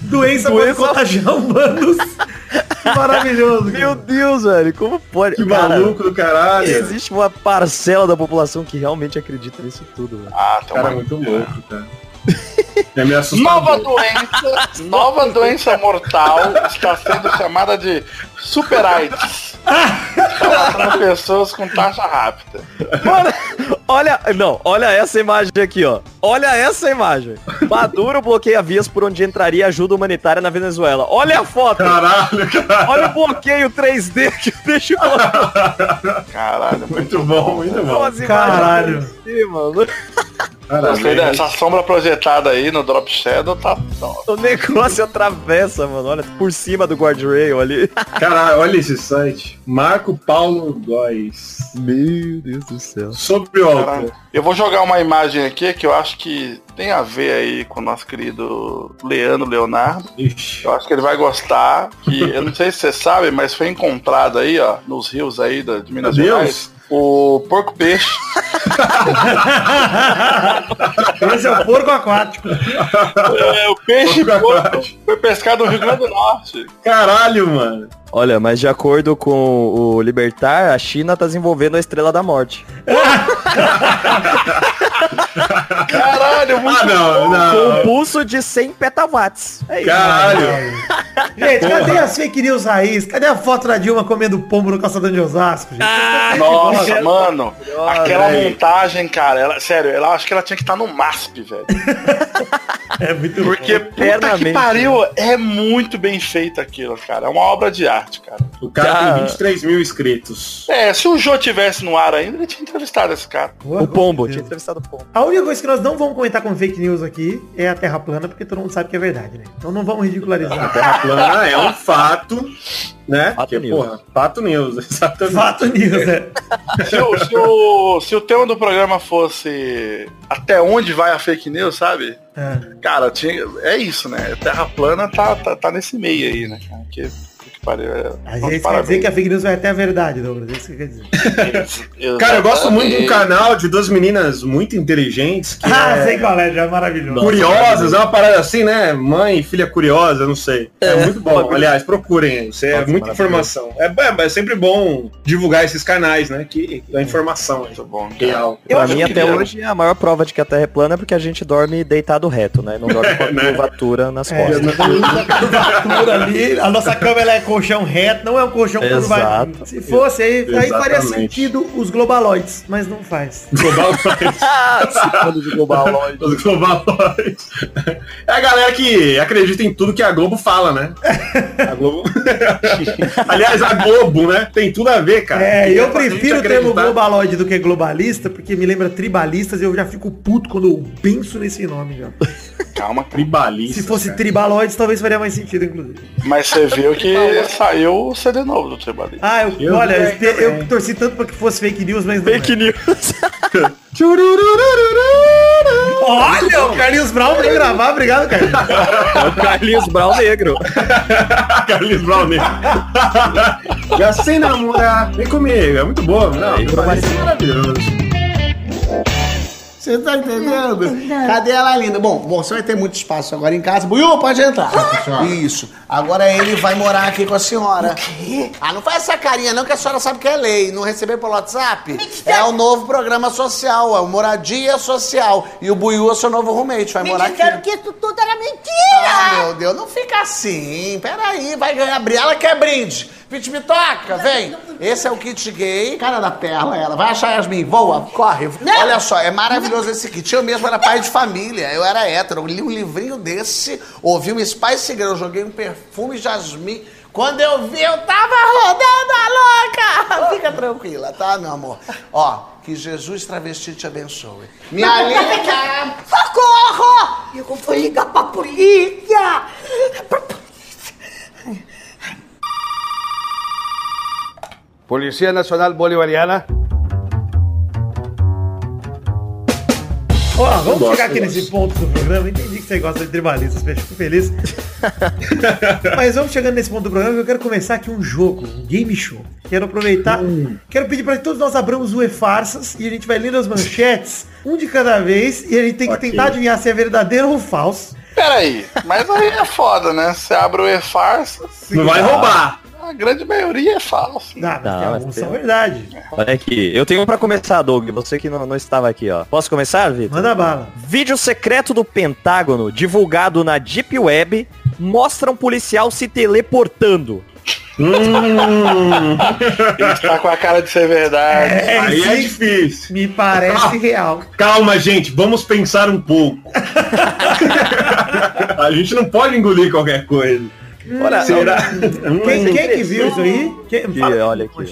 Doença pode Doença- contagiar [laughs] humanos. Que maravilhoso. cara. Meu Deus, velho, como pode? Que Cara, maluco do caralho. Existe uma parcela da população que realmente acredita nisso tudo, velho. Ah, tá Cara, uma- muito louco, cara. É. [laughs] Nova doença, nova doença mortal está sendo chamada de Super AIDS. [laughs] Está matando pessoas com taxa rápida. Mano, olha, não, olha essa imagem aqui, ó. Olha essa imagem. Maduro bloqueia vias por onde entraria ajuda humanitária na Venezuela. Olha a foto. Caralho, cara. Olha o bloqueio 3D que deixa o Caralho, Muito bom, muito bom. Caralho. aqui, mano. Gostei Parabéns. dessa sombra projetada aí no Drop Shadow, tá. tá- O negócio atravessa, mano. Olha, por cima do guardrail ali. Caralho, olha esse site. Marco Paulo Góes. Meu Deus do céu. Sobre o Caralho. álcool. Eu vou jogar uma imagem aqui que eu acho que tem a ver aí com o nosso querido Leandro Leonardo. Ixi. Eu acho que ele vai gostar. Que eu não sei se você sabe, mas foi encontrado aí, ó, nos rios aí da- de Minas Meu Deus. O porco peixe. [laughs] Esse é o porco aquático. é, o peixe Porco porco foi pescado no Rio Grande do Norte. Caralho, mano. Olha, mas de acordo com o Libertar, a China tá desenvolvendo a Estrela da Morte. [laughs] Caralho, muito Ah, não, Com um não. pulso de 100 petawatts. É isso. Caralho. Gente, cadê as fake news raiz? Cadê a foto da Dilma comendo pombo no calçadão de Osasco, gente? Ah, Nossa, [laughs] mano. Aquela velho. montagem, cara, ela, sério, ela acho que ela tinha que estar no MASP, velho. [laughs] É muito Porque puta que pariu, é muito bem feito aquilo, cara. É uma obra de arte, cara. O cara Cara. tem 23 mil inscritos. É, se o Jô tivesse no ar ainda, ele tinha entrevistado esse cara. O pombo, tinha entrevistado o pombo. A única coisa que nós não vamos comentar como fake news aqui é a Terra plana, porque todo mundo sabe que é verdade, né? Então não vamos ridicularizar. Terra plana é um fato, né? Fato que, news. porra, fato news, [laughs] exatamente. Fato news, né? Se o, se, o, se o tema do programa fosse até onde vai a fake news, sabe? É. Cara, tinha, é isso, né? Terra plana tá, tá, tá nesse meio aí, né? cara? Que, pariu. É, Às bom, vezes quer dizer que a fake news vai até a verdade, Douglas. É isso que quer dizer. [laughs] Cara, eu gosto muito de um canal de duas meninas muito inteligentes que Ah, é sei qual é, já é maravilhoso. curiosas, é uma parada assim, né? Mãe filha curiosa, não sei. É, muito bom. Aliás, procurem aí. Isso é muita informação. É, é, é sempre bom divulgar esses canais, né? Que a informação é bom. real. Eu pra acho mim, que até hoje, a maior prova de que a Terra é plana é porque a gente dorme deitado reto, né? Não dorme com a [laughs] Né? curvatura nas É, costas. [laughs] a curvatura ali, a nossa cama ela é colchão reto, não é um colchão curvado. Se fosse aí, aí faria sentido os globaloides, mas não faz. [laughs] Global Ah, [laughs] se falando de globaloide. Os globaloides. É a galera que acredita em tudo que a Globo fala, né? [laughs] A Globo. Aliás, a Globo, né? Tem tudo a ver, cara. É, eu prefiro o termo globaloide do que globalista, porque me lembra tribalistas e eu já fico puto quando eu penso nesse nome já. Calma. Tribalista. Se fosse cara. tribaloides, talvez faria mais sentido, inclusive. Mas você viu que saiu o CD novo do Tribalista. Ah, eu, Eu olha, eu, também. eu torci tanto pra que fosse fake news, mas não Fake é. news. [laughs] [laughs] Olha, o Carlinhos Brown veio gravar. Obrigado, Carlinhos. É o Carlinhos Brown Negro. [laughs] Carlinhos Brown né? Já sei namorar. Vem comigo, é muito bom. Não, parece maravilhoso. Você tá entendendo? Cadê ela linda? Bom, você vai ter muito espaço agora em casa. Buiu, pode entrar. Isso. Agora ele vai morar aqui com a senhora. Ah, não faz essa carinha não, que a senhora sabe que é lei. Não receber pelo WhatsApp? É o novo programa social, é o Moradia Social. E o Buiu é o seu novo roommate, vai Me morar disseram aqui. que isso tudo era mentira. Ah, meu Deus, não fica assim. Peraí, vai ganhar brinde. Ela quer brinde. Pit Bitoca, vem. Esse é o kit gay. Cara da perla, ela. Vai achar Yasmin. Voa, corre. Olha só, é maravilhoso esse kit. Eu mesmo era pai de família. Eu era hétero. Eu li um livrinho desse, ouvi um Spice Girl, joguei um perfume Jasmine. Quando eu vi, eu tava rodando a louca. [laughs] Fica tranquila, tá, meu amor? Ó, que Jesus travesti te abençoe. Minha [laughs] linda. Socorro! Eu vou ligar pra polícia. Pra polícia. Policía Nacional Bolivariana. Ó, vamos gosto, chegar aqui nesse ponto do programa. Entendi que você gosta de tribalistas, fico feliz. [laughs] Mas vamos chegando nesse ponto do programa que eu quero começar aqui um jogo, um game show. Quero aproveitar, quero pedir para que todos nós abramos o e-farsas e a gente vai lendo as manchetes, [laughs] um de cada vez, e a gente tem que Ok. tentar adivinhar se é verdadeiro ou falso. Peraí, mas aí é foda, né? Você abre o e-farsa, Não vai roubar. A grande maioria é falso. Não, mas Não, alguns tem- são verdade. Olha aqui. Eu tenho um pra começar, Doug. Você que não, não estava aqui, ó. Posso começar, Vitor? Manda bala. Vídeo secreto do Pentágono, divulgado na Deep Web, mostra um policial se teleportando. Hum, [laughs] Tá com a cara de ser verdade. É, aí é sim, difícil. me parece real. Calma, gente, vamos pensar um pouco. [laughs] A gente não pode engolir qualquer coisa. Olha, Será? Quem, quem que viu isso aí? Quem, fala- olha aqui.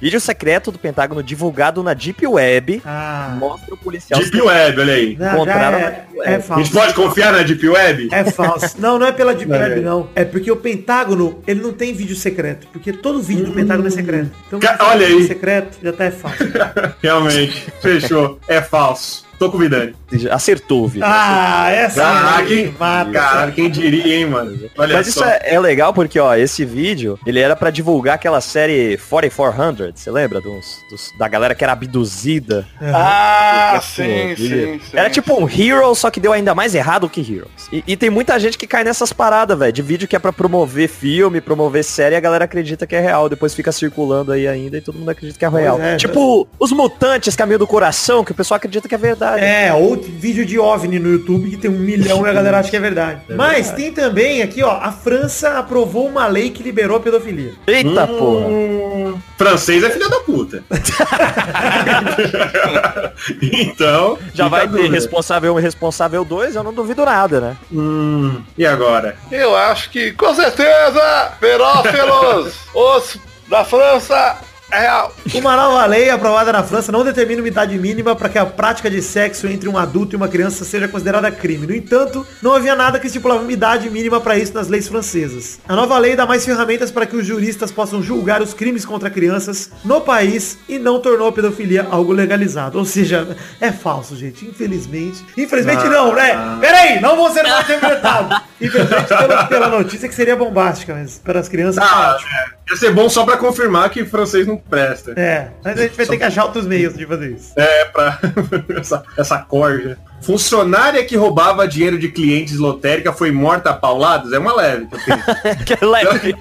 Vídeo secreto do Pentágono divulgado na Deep Web Ah, mostra o policial Deep Web, olha aí. não, Encontraram é, na Deep é Web. A gente falso. pode confiar na Deep Web? É falso. Não, não é pela Deep Não, Web, é. não. É porque o Pentágono, ele não tem vídeo secreto. Porque todo vídeo do Pentágono é secreto. Então, Ca- olha vídeo aí. secreto, já tá é falso. [laughs] Realmente. Fechou. É falso. Tô com o Vidani. Acertou, Vitor. Ah, essa Ah, aí quem, mata. cara, quem diria, hein, mano? Olha Mas isso só. é, é legal porque, ó, esse vídeo, ele era pra divulgar aquela série 4400, você lembra? Dos, dos- da galera que era abduzida. Ah, Pô, sim, sim, sim. Era tipo um Hero, só que deu ainda mais errado que Heroes. E, e tem muita gente que cai nessas paradas, velho, de vídeo que é pra promover filme, promover série, e a galera acredita que é real. Depois fica circulando aí ainda e todo mundo acredita que é real. é, tipo, os mutantes caminho do coração, que o pessoal acredita que é verdade. É, ou vídeo de OVNI no YouTube que tem um milhão e a galera acha que é verdade. Mas tem também aqui, ó, a França aprovou uma lei que liberou a pedofilia. Eita porra. Hum, francês é filha da puta. [laughs] então. Já vai ter responsável 1 e responsável 2, eu não duvido nada, né? Hum, e agora? Eu acho que, com certeza, pedófilos, [laughs] os da França, é real. Uma nova lei aprovada na França não determina uma idade mínima para que a prática de sexo entre um adulto e uma criança seja considerada crime. No entanto, não havia nada que estipulava uma idade mínima para isso nas leis francesas. A nova lei dá mais ferramentas para que os juristas possam julgar os crimes contra crianças no país e não tornou a pedofilia algo legalizado. Ou seja, é falso, gente. Infelizmente. Infelizmente não, né? Peraí, não vou ser [laughs] mal interpretado. Infelizmente pela, pela notícia que seria bombástica, mas para as crianças Ah, é, ia ser bom só pra confirmar que francês não presta. É, mas a gente vai ter que achar outros meios de fazer isso. É, pra [laughs] essa, essa corja. Funcionária que roubava dinheiro de clientes lotérica foi morta a pauladas? É uma leve que eu tenho. [laughs] Que leve.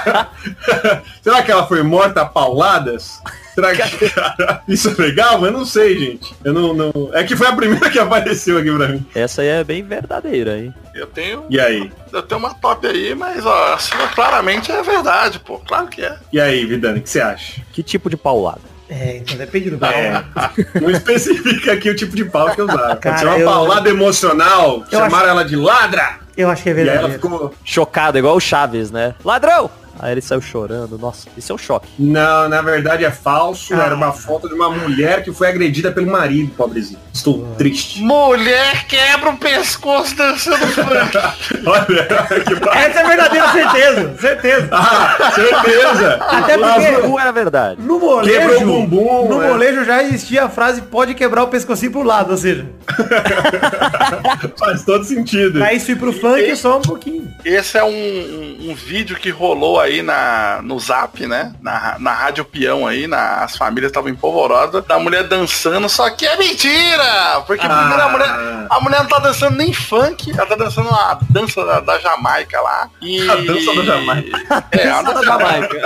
[laughs] Será que ela foi morta a pauladas? [laughs] Isso é legal? Eu não sei, gente. Eu não, não. É que foi a primeira que apareceu aqui pra mim. Essa aí é bem verdadeira, hein? Eu tenho, E aí? eu tenho uma top aí, mas ó, a sua claramente é verdade, pô. Claro que é. E aí, Vidani, o que você acha? Que tipo de paulada? É, então depende do É, pau. [laughs] não especifica aqui o tipo de pau que usaram. Pode Cara, ser uma eu- paulada emocional, Eu chamaram acho- ela de ladra, Eu acho que é e aí ela ficou. Chocado, igual o Chaves, né? Ladrão! Aí ele saiu chorando. Nossa, isso é um choque. Não, na verdade é falso. Era uma foto de uma mulher que foi agredida pelo marido, pobrezinho. Estou triste. Mulher quebra o pescoço dançando [laughs] funk. Olha, que Essa é verdadeira certeza, certeza. Ah, certeza. Até porque Não era verdade. no molejo, Quebrou o bumbum, no é. molejo já existia a frase pode quebrar o pescocinho pro lado, ou seja, [laughs] Faz todo sentido. pra isso ir pro funk só um pouquinho. Esse é um, um, um vídeo que rolou aí na, no Zap, né? Na, na Rádio Peão aí, na, as famílias estavam empolvorosas, da mulher dançando, só que é mentira! Porque primeiro a mulher, a mulher não tá dançando nem funk, ela tá dançando a dança da, da Jamaica lá. E... A dança da Jamaica. É, a dança da Jamaica.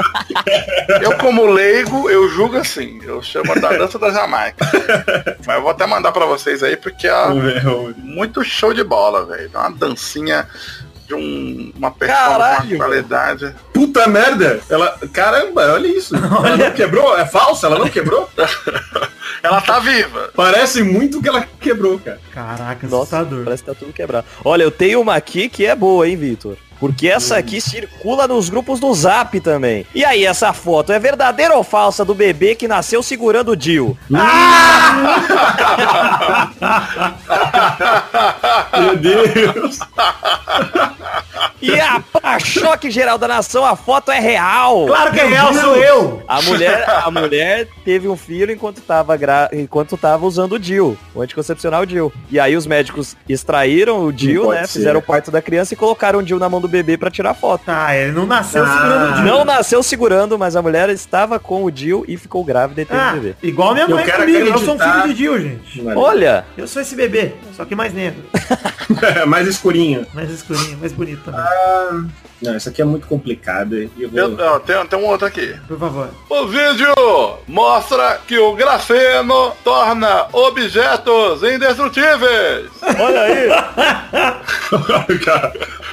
Eu, como leigo, eu julgo assim. Eu chamo da dança da Jamaica. Mas eu vou até mandar pra vocês aí, porque é muito show de bola, velho. Uma dancinha de um, uma pessoa Caralho, com uma qualidade. Puta merda! Ela. Caramba, olha isso. [laughs] Ela não quebrou? É falsa? Ela não quebrou? [laughs] Ela tá viva. Parece muito que ela quebrou, cara. Caraca, Nossa, assustador. parece que tá tudo quebrado. Olha, eu tenho uma aqui que é boa, hein, Vitor? Porque essa aqui circula nos grupos do Zap também. E aí, essa foto é verdadeira ou falsa do bebê que nasceu segurando o Dio? [laughs] Meu Deus. E a pra choque geral da nação, a foto é real. Claro que é real, sou eu. A mulher, a mulher teve um filho enquanto tava, gra... enquanto tava usando o DIL, o anticoncepcional DIL. E aí os médicos extraíram o DIL, né? ser. Fizeram o parto da criança e colocaram o DIL na mão do bebê pra tirar foto. Ah, ele não nasceu Ah. segurando o Dio. Não nasceu segurando, mas a mulher estava com o DIL e ficou grávida e teve Ah, o bebê. igual minha Eu mãe quero comigo, eu sou um filho de Dio, gente. Olha, Eu sou esse bebê, só que mais negro, [laughs] Mais escurinho. mais escurinho, mais bonito também. Não, isso aqui é muito complicado. hein? Eu vou- Eu, ó, tem, tem um outro aqui. Por favor. O vídeo mostra que o grafeno torna objetos indestrutíveis. olha aí.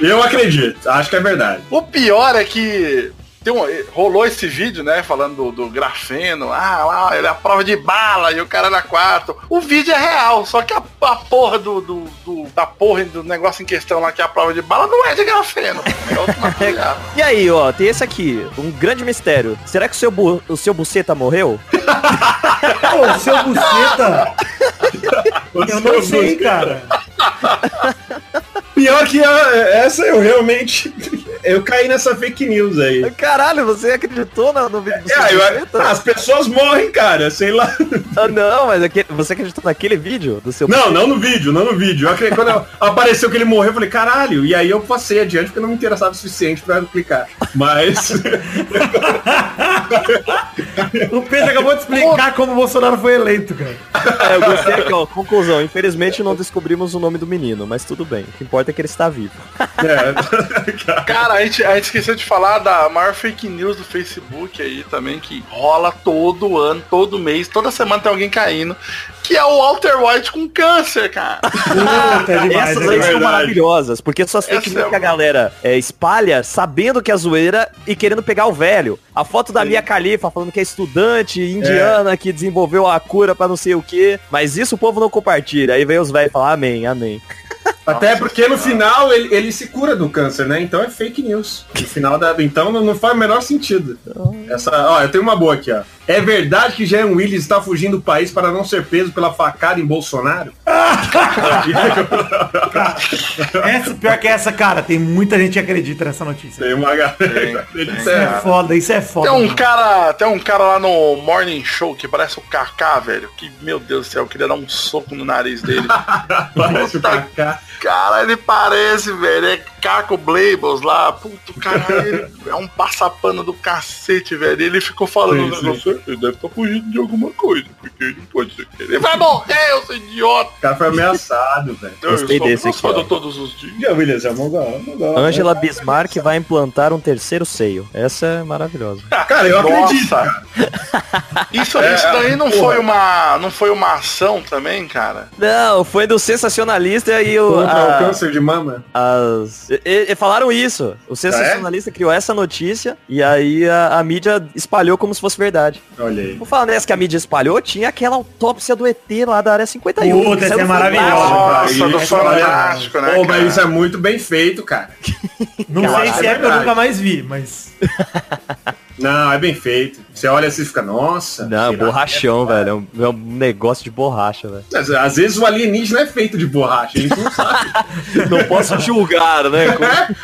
[laughs] Eu acredito. Acho que é verdade. O pior é que tem um- rolou esse vídeo, né? Falando do, do grafeno. Ah, lá, ele é a prova de bala e o cara era quarto. O vídeo é real, só que a, a porra do, do- do- da porra do negócio em questão lá, que é a prova de bala, não é de grafeno. É outro [laughs] material. E aí, ó, tem esse aqui, um grande mistério. Será que o seu, bu... o seu buceta morreu? [laughs] Pô, seu buceta, [laughs] eu não sei, cara. Pior que a- essa eu realmente. [laughs] Eu caí nessa fake news aí. Caralho, você acreditou no, no vídeo do seu É, eu- buceta? as pessoas morrem, cara, sei lá. Ah, não, mas aquele- você acreditou naquele vídeo do seu Não, não no vídeo, não no vídeo. Eu acredito, quando eu- [laughs] apareceu que ele morreu, eu falei, caralho. E aí eu passei adiante porque não me interessava o suficiente pra clicar. Mas. [laughs] O Pedro acabou de explicar como o Bolsonaro foi eleito, cara. É, eu gostei aqui, ó. Conclusão. Infelizmente não descobrimos o nome do menino, mas tudo bem. O que importa é que ele está vivo. [laughs] é. [laughs] Cara, a gente, a gente esqueceu de falar da maior fake news do Facebook aí também, que rola todo ano, todo mês, toda semana tem alguém caindo, que é o Walter White com câncer, cara. [laughs] Puta, é demais, Essas é aí demais. são maravilhosas, porque as fake news é que a galera é, espalha sabendo que é zoeira e querendo pegar o velho. A foto da Mia Khalifa falando que é estudante indiana que desenvolveu a cura pra não sei o que, mas isso o povo não compartilha. Aí vem os velhos falar amém, amém. Até porque no final ele, ele se cura do câncer, né? Então é fake news. No final da. Então não, faz o menor sentido. Essa, ó, eu tenho uma boa aqui, ó. É verdade que Jean Willis está fugindo do país para não ser preso pela facada em Bolsonaro? [laughs] Essa, pior que essa, cara, tem muita gente que acredita nessa notícia. Tem uma galera. Isso é foda, isso é foda. Tem um mano. cara, tem um cara lá no Morning Show que parece o Kaká, velho, que, meu Deus do céu, eu queria dar um soco no nariz dele. [laughs] Parece o Puta Kaká. Cara, ele parece, velho. É Caco Blables lá. Puto, caralho. Ele é um passapano do cacete, velho. Ele ficou falando Sim, um Ele deve estar fugindo de alguma coisa. Porque ele não pode ser. Ele vai morrer, eu sou idiota. O cara foi ameaçado, velho. Eu Gostei sou desse aqui, ó. todos os dias. Jean Willis é um mongol, mongol. Angela Bismarck vai implantar um terceiro seio. Essa é maravilhosa. [laughs] Cara, eu acredito. Nossa. Isso, É, isso daí não porra. foi uma. Não foi uma ação também, cara? Não, foi do sensacionalista e o. Contra a- o câncer de mama. as E, e falaram isso. O sensacionalista criou essa notícia e aí a, a mídia espalhou como se fosse verdade. Olha aí. Vou falar nessa que a mídia espalhou, tinha aquela autópsia do ET lá da área 51. Puta, que essa é no maravilhosa. Nossa, do Isso, olha, Fantástico, né, Pô, mas isso é muito bem feito, cara. Não Eu sei se é é porque eu verdade. nunca mais vi, mas... [laughs] Não, é bem feito. Você olha assim e fica, nossa. Não, será borrachão, velho. É um, é um negócio de borracha, velho. é? Às, às vezes o alienígena é feito de borracha, a gente não sabe. [laughs] Não posso julgar, né? [laughs]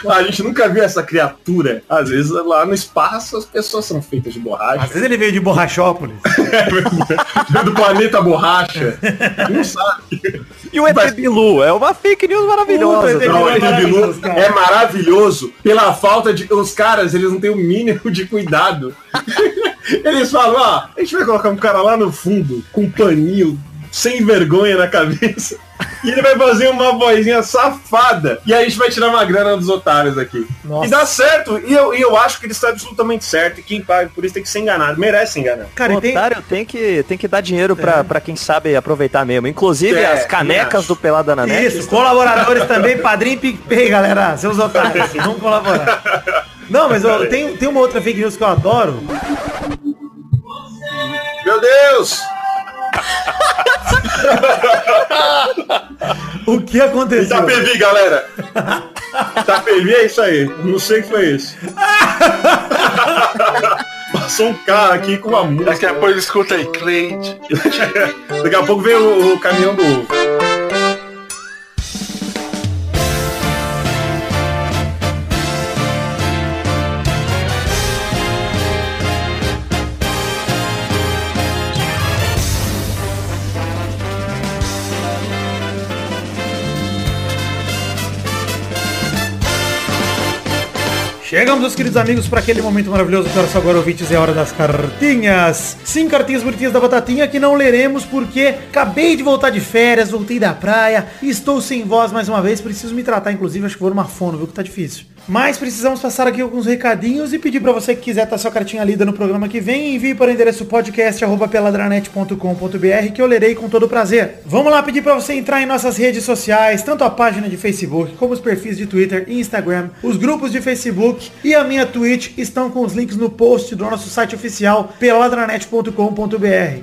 É, a gente nunca viu essa criatura. Às vezes lá no espaço as pessoas são feitas de Às borracha. vezes ele veio de Borrachópolis. [laughs] do planeta borracha. Não sabe. E o ET Bilu? É uma fake news maravilhosa. Puta, ET Não, Bilu é o Bilu maravilhoso, cara. é maravilhoso pela falta de. Os caras, eles não têm o mínimo de cuidado. [laughs] Eles falam, ó, a gente vai colocar um cara lá no fundo, com um paninho, sem vergonha na cabeça. [laughs] E ele vai fazer uma vozinha safada. E aí a gente vai tirar uma grana dos otários aqui. Nossa. E dá certo. E eu, e eu acho que ele está absolutamente certo. E quem paga por isso tem que ser enganado. Merece ser enganado. Cara, tem... Otário tem que, tem que dar dinheiro pra, pra quem sabe aproveitar mesmo. Inclusive É, as canecas do Pelada na Net. Isso, colaboradores também, padrinho e PicPay, galera. Seus otários, vamos colaborar. Não, mas ó, tem, tem uma outra fake news que eu adoro. Meu Deus! O que aconteceu? Itapevi, galera! Itapevi é isso aí. Não sei o que foi isso. [laughs] Passou um cara aqui com uma música. Daqui a pouco escuta aí, Cleide. [laughs] Daqui a pouco vem o, o caminhão do ovo. Chegamos, meus queridos amigos, para aquele momento maravilhoso que agora ouvintes, é a hora das cartinhas. Sim, cartinhas bonitinhas da Batatinha que não leremos porque acabei de voltar de férias, voltei da praia, estou sem voz mais uma vez, preciso me tratar, inclusive, acho que vou numa fono, viu, que tá difícil. Mas precisamos passar aqui alguns recadinhos e pedir para você que quiser estar sua cartinha lida no programa que vem, envie para o endereço podcast@peladranet.com.br que eu lerei com todo prazer. Vamos lá pedir para você entrar em nossas redes sociais, tanto a página de Facebook como os perfis de Twitter e Instagram, os grupos de Facebook e a minha Twitch estão com os links no post do nosso site oficial peladranet.com.br.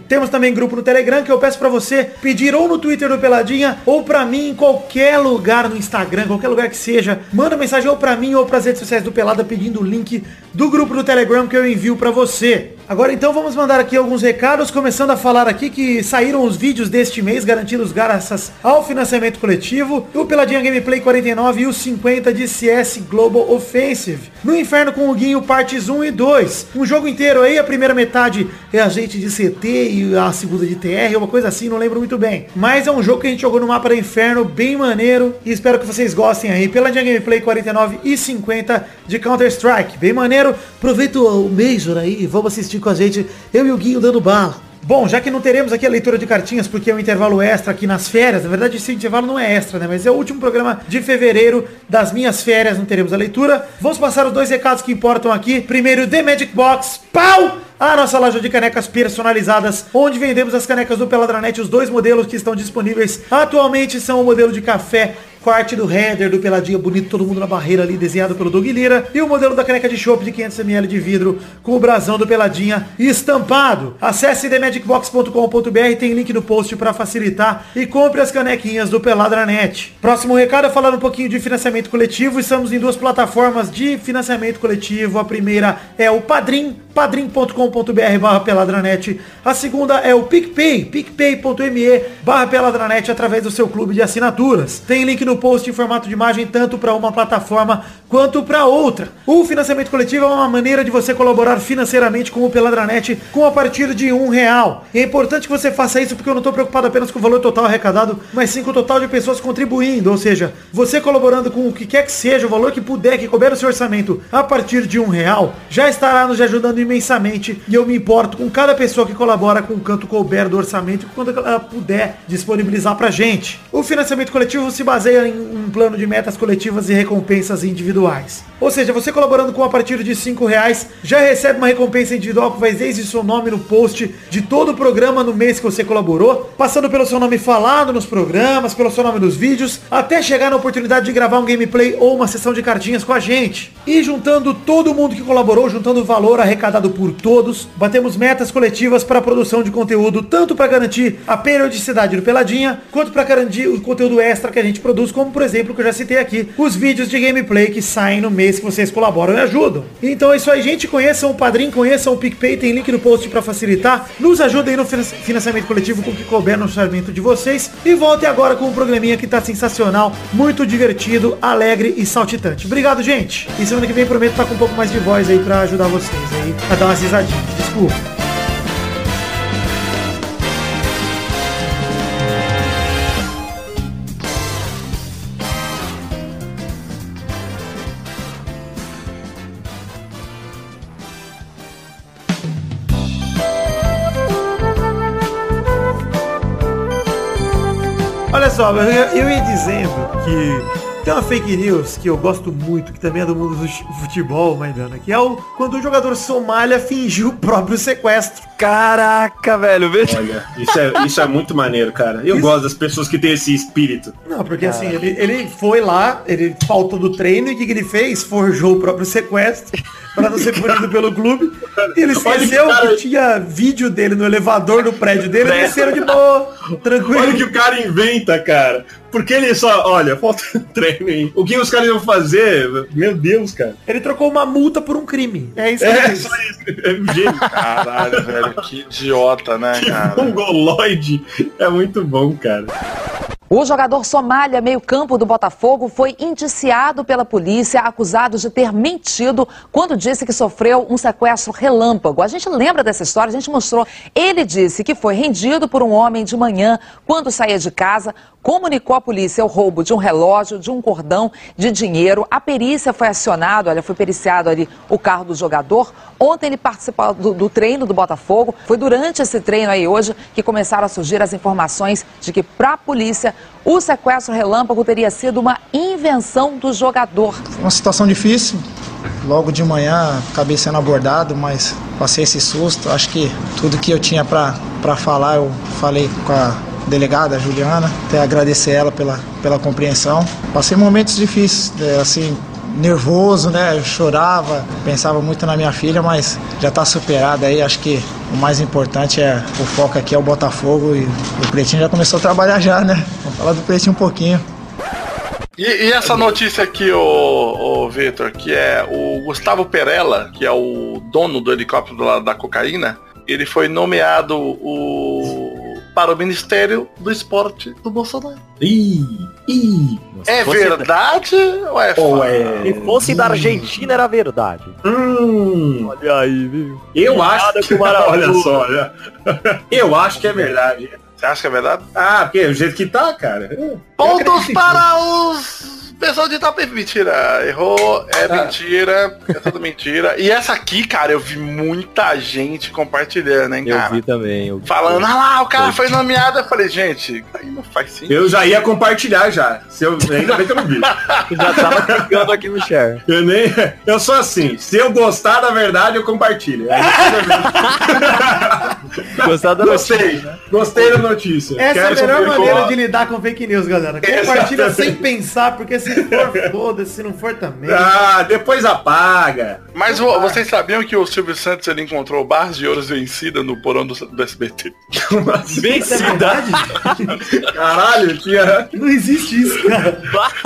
Temos também grupo no Telegram que eu peço para você pedir ou no Twitter do Peladinha ou para mim em qualquer lugar no Instagram, qualquer lugar que seja. Manda mensagem ou para mim ou para as redes sociais do Pelada pedindo o link do grupo do Telegram que eu envio para você. Agora então vamos mandar aqui alguns recados, começando a falar aqui que saíram os vídeos deste mês garantidos graças ao financiamento coletivo, o Peladinha Gameplay 49 e o 50 de CS Global Offensive. No Inferno com o Guinho, partes 1 e 2. Um jogo inteiro aí, a primeira metade é a gente de CT e a segunda de TR, uma coisa assim, não lembro muito bem. Mas é um jogo que a gente jogou no mapa do Inferno, bem maneiro, e espero que vocês gostem aí. Peladinha Gameplay 49 e 50 de Counter-Strike, bem maneiro. Aproveita o Major aí, vamos assistir com a gente, eu e o Guinho dando bala. Bom, já que não teremos aqui a leitura de cartinhas, porque é um intervalo extra aqui nas férias, na verdade esse intervalo não é extra, né? Mas é o último programa de fevereiro das minhas férias, não teremos a leitura. Vamos passar os dois recados que importam aqui. Primeiro, The Magic Box, pau! A nossa loja de canecas personalizadas, onde vendemos as canecas do Peladranet, os dois modelos que estão disponíveis atualmente são o modelo de café arte do header do Peladinha bonito, todo mundo na barreira ali, desenhado pelo Doug Lira. E o modelo da caneca de chopp de 500ml de vidro, com o brasão do Peladinha estampado. Acesse themagicbox.com.br, tem link no post para facilitar e compre as canequinhas do Peladranet. Próximo recado é falar um pouquinho de financiamento coletivo. Estamos em duas plataformas de financiamento coletivo. A primeira é o Padrim, padrim.com.br barra peladranet. A segunda é o PicPay, picpay.me barra peladranet através do seu clube de assinaturas. Tem link no post em formato de imagem tanto para uma plataforma quanto para outra. O financiamento coletivo é uma maneira de você colaborar financeiramente com o Peladranet com a partir de um real. E é importante que você faça isso porque eu não estou preocupado apenas com o valor total arrecadado, mas sim com o total de pessoas contribuindo. Ou seja, você colaborando com o que quer que seja, o valor que puder, que couber o seu orçamento, a partir de um real, já estará nos ajudando imensamente e eu me importo com cada pessoa que colabora com o Canto Colbert do orçamento quando ela puder disponibilizar pra gente. O financiamento coletivo se baseia em um plano de metas coletivas e recompensas individuais. Ou seja, você colaborando com a partir de 5 reais já recebe uma recompensa individual que vai desde seu nome no post de todo o programa no mês que você colaborou, passando pelo seu nome falado nos programas, pelo seu nome nos vídeos, até chegar na oportunidade de gravar um gameplay ou uma sessão de cartinhas com a gente. E juntando todo mundo que colaborou, juntando o valor arrecadado por todos, batemos metas coletivas para a produção de conteúdo, tanto para garantir a periodicidade do Peladinha, quanto para garantir o conteúdo extra que a gente produz, como por exemplo, que eu já citei aqui, os vídeos de gameplay que saem no mês que vocês colaboram e ajudam. Então é isso aí, gente. Conheçam o Padrim, conheçam o PicPay, tem link no post para facilitar. Nos ajudem no financiamento coletivo com o que couber no orçamento de vocês. E voltem agora com um programinha que tá sensacional, muito divertido, alegre e saltitante. Obrigado, gente. E semana que vem prometo estar com um pouco mais de voz aí para ajudar vocês aí a dar umas risadinhas. Desculpa. Olha só, eu ia dizendo que tem uma fake news que eu gosto muito, que também é do mundo do futebol, Maidana, que é o quando o jogador Somália fingiu o próprio sequestro. Caraca, velho, veja. Olha, isso é, isso é muito maneiro, cara. Eu Isso- gosto das pessoas que têm esse espírito. Não, porque assim, ele, ele foi lá, ele faltou do treino e o que, que ele fez? Forjou o próprio sequestro para não ser punido pelo clube. E ele que esqueceu cara- que tinha vídeo dele no elevador do prédio dele, e desceram de boa, tranquilo. Olha o que o cara inventa, cara. Porque ele só, olha, falta [laughs] treino aí. O que os caras iam fazer? Meu Deus, cara. Ele trocou uma multa por um crime. É isso que É, só isso. É um gênio. Caralho, velho, que idiota, né, cara? Um goloide é muito bom, cara. O jogador Somália, meio-campo do Botafogo, foi indiciado pela polícia, acusado de ter mentido quando disse que sofreu um sequestro relâmpago. A gente lembra dessa história, a gente mostrou. Ele disse que foi rendido por um homem de manhã quando saía de casa, comunicou à polícia o roubo de um relógio, de um cordão, de dinheiro. A perícia foi acionada, olha, foi periciado ali o carro do jogador. Ontem ele participou do, do treino do Botafogo. Foi durante esse treino aí hoje que começaram a surgir as informações de que para a polícia o sequestro relâmpago teria sido uma invenção do jogador. Uma situação difícil. Logo de manhã acabei sendo abordado, mas passei esse susto. Acho que tudo que eu tinha para falar eu falei com a delegada Juliana. Até agradecer ela pela, pela compreensão. Passei momentos difíceis, é, assim, nervoso, né? Eu chorava, pensava muito na minha filha, mas já está superado aí. Acho que o mais importante é o foco aqui é o Botafogo e o Pretinho já começou a trabalhar já, né? Vamos falar do Pretinho um pouquinho. E, e essa notícia aqui, ô, ô Vitor, que é o Gustavo Perella, que é o dono do helicóptero da, da cocaína, ele foi nomeado o, para o Ministério do Esporte do Bolsonaro. Ih, ih. É verdade ou é Ou é. Se fosse da Argentina era verdade. Hum, Olha aí, viu? eu acho Piada que. [laughs] Olha só, olha. Eu acho que é verdade. Você acha que é verdade? Ah, porque o jeito que tá, cara. é, Pontos para os pessoal de Itape. Mentira, errou, é mentira, é tudo mentira. E essa aqui, cara, eu vi muita gente compartilhando, hein, Eu cara. vi também. Eu vi. Falando, ah lá, o cara foi nomeado. Eu falei, gente, aí não faz sentido. Eu já ia compartilhar já. Se eu, ainda bem que eu não vi. [laughs] Já tava clicando aqui no share. Eu nem. Eu sou assim. Se eu gostar da verdade, eu compartilho. Aí, [laughs] Gostar da notícia. Gostei. Gostei da notícia. Essa é a Quero melhor maneira de lidar com fake news, galera. Compartilha sem pensar, porque se for, foda-se, se não for também. Ah, depois apaga. Mas vo- vocês sabiam que o Silvio Santos ele encontrou barras de ouros vencida no porão do, do SBT? Isso é? Caralho, tinha. Não existe isso, cara.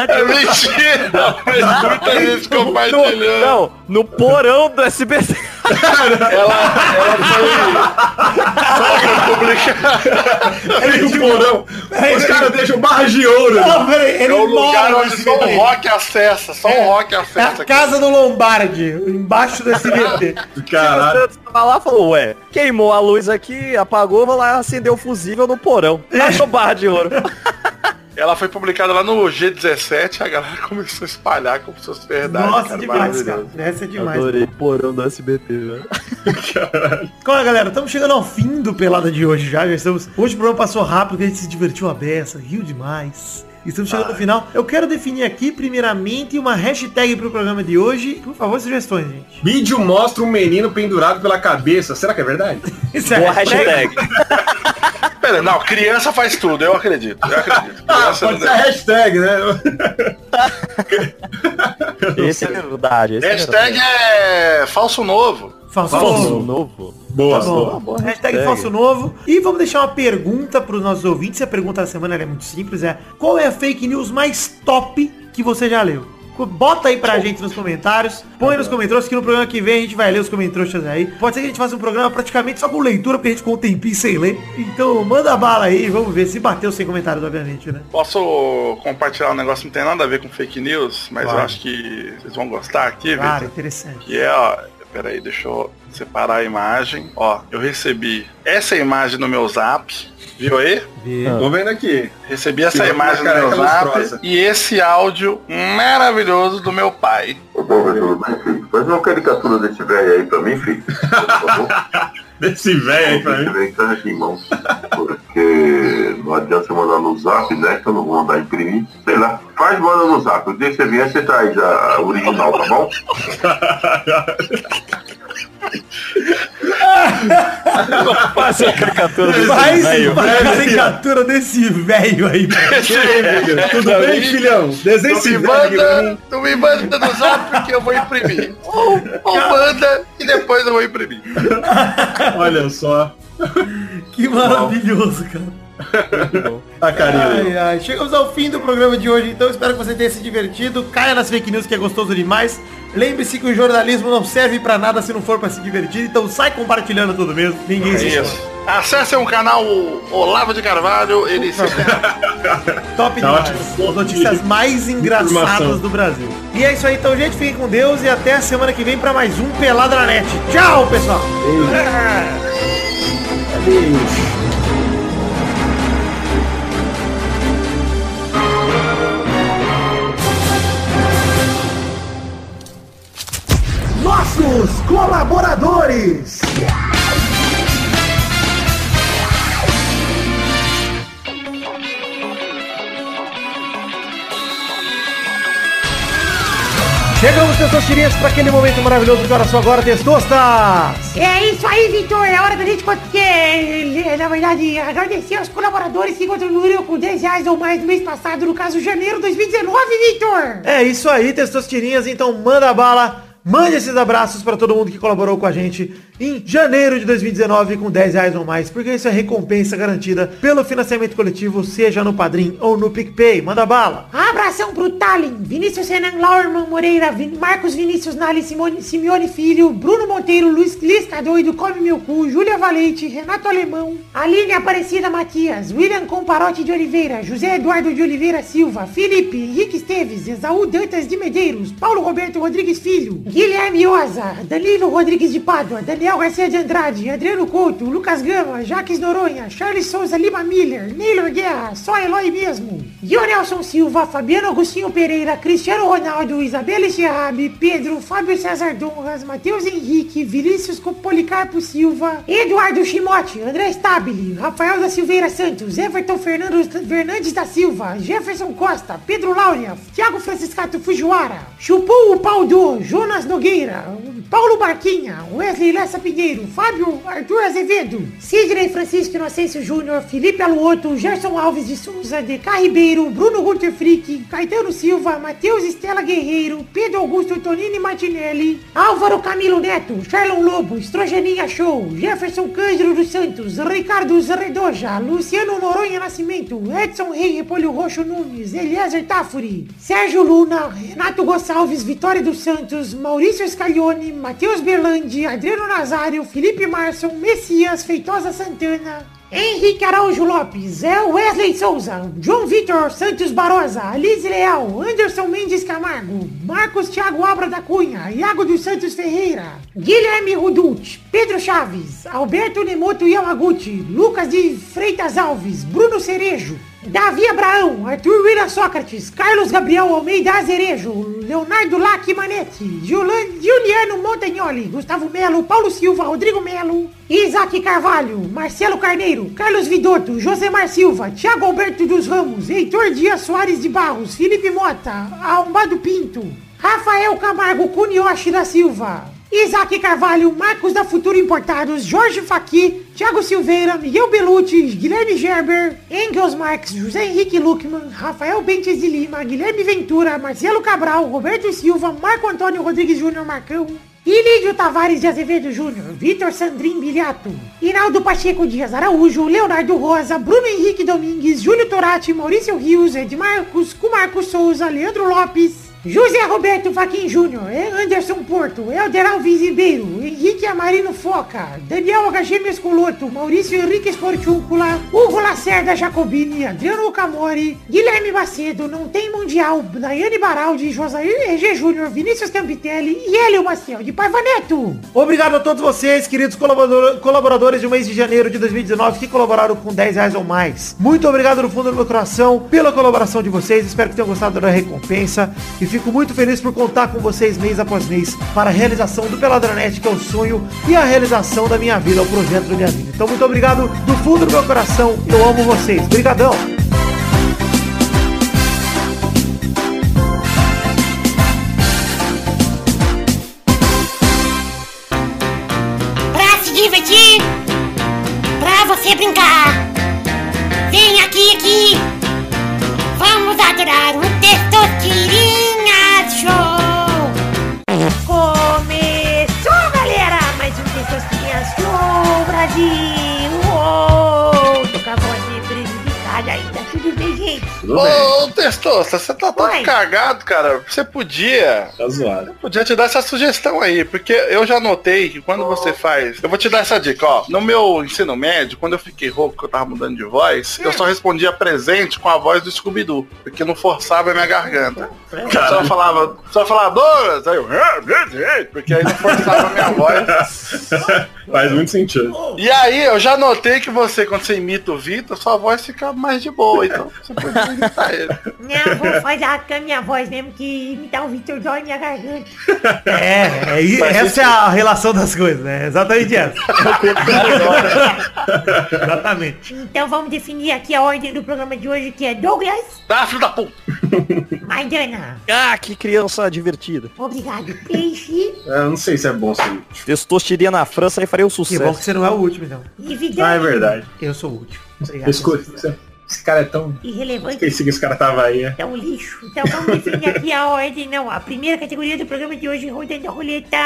É mentira! Mas muita gente compartilhando. Não, no porão do SBT. Ela, ela foi. publicar. Aí o porão. Os caras deixam barras de ouro. Não, peraí, ele É o lugar onde só o rock acessa, só o rock É acessa. a aqui. casa do Lombardi, embaixo do SBT. O [laughs] Caralho. Santos tava lá falou, ué, queimou a luz aqui, apagou, vou lá acender o fusível no porão. [laughs] Achou barra de ouro. [laughs] Ela foi publicada lá no G17 a galera começou a espalhar como se fosse verdade. Nossa, cara, demais, cara. Essa é demais. Adorei porão do SBT, velho. Qual é, galera? Estamos chegando ao fim do Pelada de hoje já. já estamos... Hoje o programa passou rápido, a gente se divertiu a beça, riu demais. Estamos chegando no final. Eu quero definir aqui, primeiramente, uma hashtag pro programa de hoje. Por favor, sugestões, gente. Vídeo mostra um menino pendurado pela cabeça. Será que é verdade? [laughs] Isso é Boa hashtag? hashtag. [laughs] Pera, não, criança faz tudo, eu acredito. Eu acredito. [laughs] Ah, Criança pode não ser a hashtag, né? Esse é verdade. Esse Hashtag é falso novo. Falso, é verdade. novo. novo. Boa, Tá boa. bom. boa hashtag hashtag. falso novo. E vamos deixar uma pergunta para os nossos ouvintes. A pergunta da semana ela é muito simples. É qual é a fake news mais top que você já leu? Bota aí pra gente nos comentários. Põe nos comentários que no programa que vem a gente vai ler os comentários aí. Pode ser que a gente faça um programa praticamente só com leitura, porque a gente ficou um tempinho sem ler. Então manda bala aí, vamos ver se bateu sem comentários, obviamente, né? Posso compartilhar um negócio que não tem nada a ver com fake news, mas Claro. eu acho que vocês vão gostar aqui, Claro, Vitor. interessante. Que é, ó. Peraí, deixa eu separar a imagem. Ó, eu recebi essa imagem no meu zap. Viu aí? Tô vendo aqui. Recebi essa imagem no meu zap lustrosa. e esse áudio maravilhoso do meu pai. Ô, Paulo, tudo bem, filho? Faz uma caricatura desse velho aí pra mim, filho. [laughs] Por favor. Desse velho aí pra mim. em mãos. Porque não adianta você mandar no zap, né? Que eu não vou mandar imprimir. Sei lá. Faz, manda no zap. O dia que você vier, você traz a original, tá bom? [laughs] Faz a caricatura desse Faz velho. uma caricatura desse velho aí. [laughs] Tudo bem, filhão? Desenha Tu esse me manda, tu me manda no zap porque eu vou imprimir. Ou, ou manda e depois eu vou imprimir. [laughs] Olha só. Que maravilhoso, cara. A carinha dele. Ai, ai. Chegamos ao fim do programa de hoje, então espero que você tenha se divertido. Caia nas fake news que é gostoso demais. Lembre-se que o jornalismo não serve pra nada se não for pra se divertir, então sai compartilhando tudo mesmo. Ninguém É se isso. Acessem o canal Olavo de Carvalho, ele se [laughs] Top Tá demais. As notícias mais engraçadas Informação. do Brasil. E é isso aí, então, gente. Fiquem com Deus e até a semana que vem pra mais um Pelada na Net. Tchau, pessoal! Nossos colaboradores! Chegamos, testosterinhas, para aquele momento maravilhoso do Coração Agora, Testostas! É isso aí, Vitor. É hora da gente, é, na verdade, agradecer aos colaboradores que contribuíram com 10 reais ou mais no mês passado, no caso, janeiro de 2019, Vitor. É isso aí, testosterinhas, então manda bala, mande esses abraços para todo mundo que colaborou com a gente em janeiro de 2019 com 10 reais ou mais, porque isso é recompensa garantida pelo financiamento coletivo, seja no Padrim ou no PicPay. Manda bala! Abração pro Tallin, Vinícius Renan Laurman Moreira, Vin- Marcos Vinícius Nali Simone, Simeone Filho, Bruno Monteiro, Luiz Lisca Doido, Come Meu Cu, Júlia Valente, Renato Alemão, Aline Aparecida Matias, William Comparote de Oliveira, José Eduardo de Oliveira Silva, Felipe, Henrique Esteves, Esaú Dantas de Medeiros, Paulo Roberto Rodrigues Filho, Guilherme Oza, Danilo Rodrigues de Pádua, Daniel Garcia de Andrade, Adriano Couto, Lucas Gama, Jaques Noronha, Charles Souza Lima Miller, Neylor Guerra, só Eloy mesmo, Dionelson Silva, Fabiano Agostinho Pereira, Cristiano Ronaldo, Isabela Chiabe, Pedro, Fábio César Donras, Matheus Henrique, Vinícius Policarpo Silva, Eduardo Chimote, André Stabile, Rafael da Silveira Santos, Everton Fernando Fernandes da Silva, Jefferson Costa, Pedro Laura, Thiago Franciscato Fujiwara, Chupu o Pau do, Jonas Nogueira, Paulo Barquinha, Wesley Lessa Pinheiro, Fábio Arthur Azevedo, Sidney Francisco Inocêncio Júnior, Felipe Aluoto, Gerson Alves de Souza, Deca Ribeiro, Bruno Gunter Frick, Caetano Silva, Matheus Estela Guerreiro, Pedro Augusto Tonini Martinelli, Álvaro Camilo Neto, Charlon Lobo, Estrogeninha Show, Jefferson Cândido dos Santos, Ricardo Zredoja, Luciano Noronha Nascimento, Edson Rei Repolho Roxo Nunes, Eliezer Tafuri, Sérgio Luna, Renato Gonçalves, Vitória dos Santos, Maurício Scaglione, Matheus Berlandi, Adriano Nazário, Felipe Marson, Messias, Feitosa Santana, Henrique Araújo Lopes, é Wesley Souza, João Vitor Santos Barosa, Alice Leal, Anderson Mendes Camargo, Marcos Thiago Abra da Cunha, Iago dos Santos Ferreira, Guilherme Rudult, Pedro Chaves, Alberto Nemoto Yamaguchi, Lucas de Freitas Alves, Bruno Cerejo, Davi Abraão, Arthur Vira Sócrates, Carlos Gabriel Almeida Azerejo, Leonardo Lac Manetti, Juliano Montagnoli, Gustavo Melo, Paulo Silva, Rodrigo Melo, Isaac Carvalho, Marcelo Carneiro, Carlos Vidotto, Josemar Silva, Thiago Alberto dos Ramos, Heitor Dias Soares de Barros, Felipe Mota, Arrombado Pinto, Rafael Camargo Cunioche da Silva, Isaac Carvalho, Marcos da Futuro Importados, Jorge Faqui, Thiago Silveira, Miguel Belucci, Guilherme Gerber, Engels Marques, José Henrique Luckman, Rafael Bentes de Lima, Guilherme Ventura, Marcelo Cabral, Roberto Silva, Marco Antônio Rodrigues Júnior Marcão, Ilídio Tavares de Azevedo Júnior, Vitor Sandrin Biliato, Hinaldo Pacheco Dias Araújo, Leonardo Rosa, Bruno Henrique Domingues, Júlio Torati, Maurício Rios, Edmarcos, Cumarco Souza, Leandro Lopes, José Roberto Faquin Júnior, Anderson Porto, Helder Alves Ribeiro, Henrique Amarino Foca, Daniel HG Mescoloto, Maurício Henrique Esportúncula, Hugo Lacerda Jacobini, Adriano Camori, Guilherme Macedo, Não Tem Mundial, Daiane Baraldi, Josair EG Júnior, Vinícius Campitelli e Hélio Maciel de Paiva Neto. Obrigado a todos vocês, queridos colaborador- colaboradores do mês de janeiro de 2019 que colaboraram com 10 reais ou mais. Muito obrigado no fundo do meu coração pela colaboração de vocês. Espero que tenham gostado da recompensa. E fico muito feliz por contar com vocês mês após mês para a realização do Peladranet, que é o sonho e a realização da minha vida, o projeto da minha vida. Então muito obrigado do fundo do meu coração. Eu amo vocês. Obrigadão. Pra se divertir, pra você brincar. Vem aqui, aqui. Vamos adorar o Testosterinha Brasil! Uou! Voz meio prejudicada ainda. Tudo bem, gente? Ô, Testosta, você tá todo Oi. cagado, cara. Você podia. Tá zoado. Eu podia te dar essa sugestão aí, porque eu já notei que quando você faz. Eu vou te dar essa dica, ó. No meu ensino médio, quando eu fiquei rouco, que eu tava mudando de voz, eu só respondia presente com a voz do Scooby-Doo, porque não forçava a minha garganta. Só falava, só falava, Douglas, aí eu, porque aí não forçava a minha [laughs] voz. Faz muito sentido. E aí, eu já notei que você, quando você imita o Vitor, sua voz fica mais de boa, então você pode imitar ele. Não, vou fazer com a minha voz mesmo, que imitar o Victor dói minha garganta. É, é, essa é a relação das coisas, né? Exatamente essa. [laughs] Exatamente. Então vamos definir aqui a ordem do programa de hoje, que é Douglas, Ah, filho da puta! Maidana, Ah, que criança divertida. obrigado, Peixe Eu não sei se é bom assim. Testosteria na França aí faria um Que bom sucesso. que você não é o último, então. e Ah, é verdade. Eu sou o último. Obrigado. Escuta, esse cara é tão. irrelevante. Esqueci que esse cara tava aí. é. É um lixo. Então vamos definir aqui a ordem, não. A primeira categoria do programa de hoje, rodando a roleta.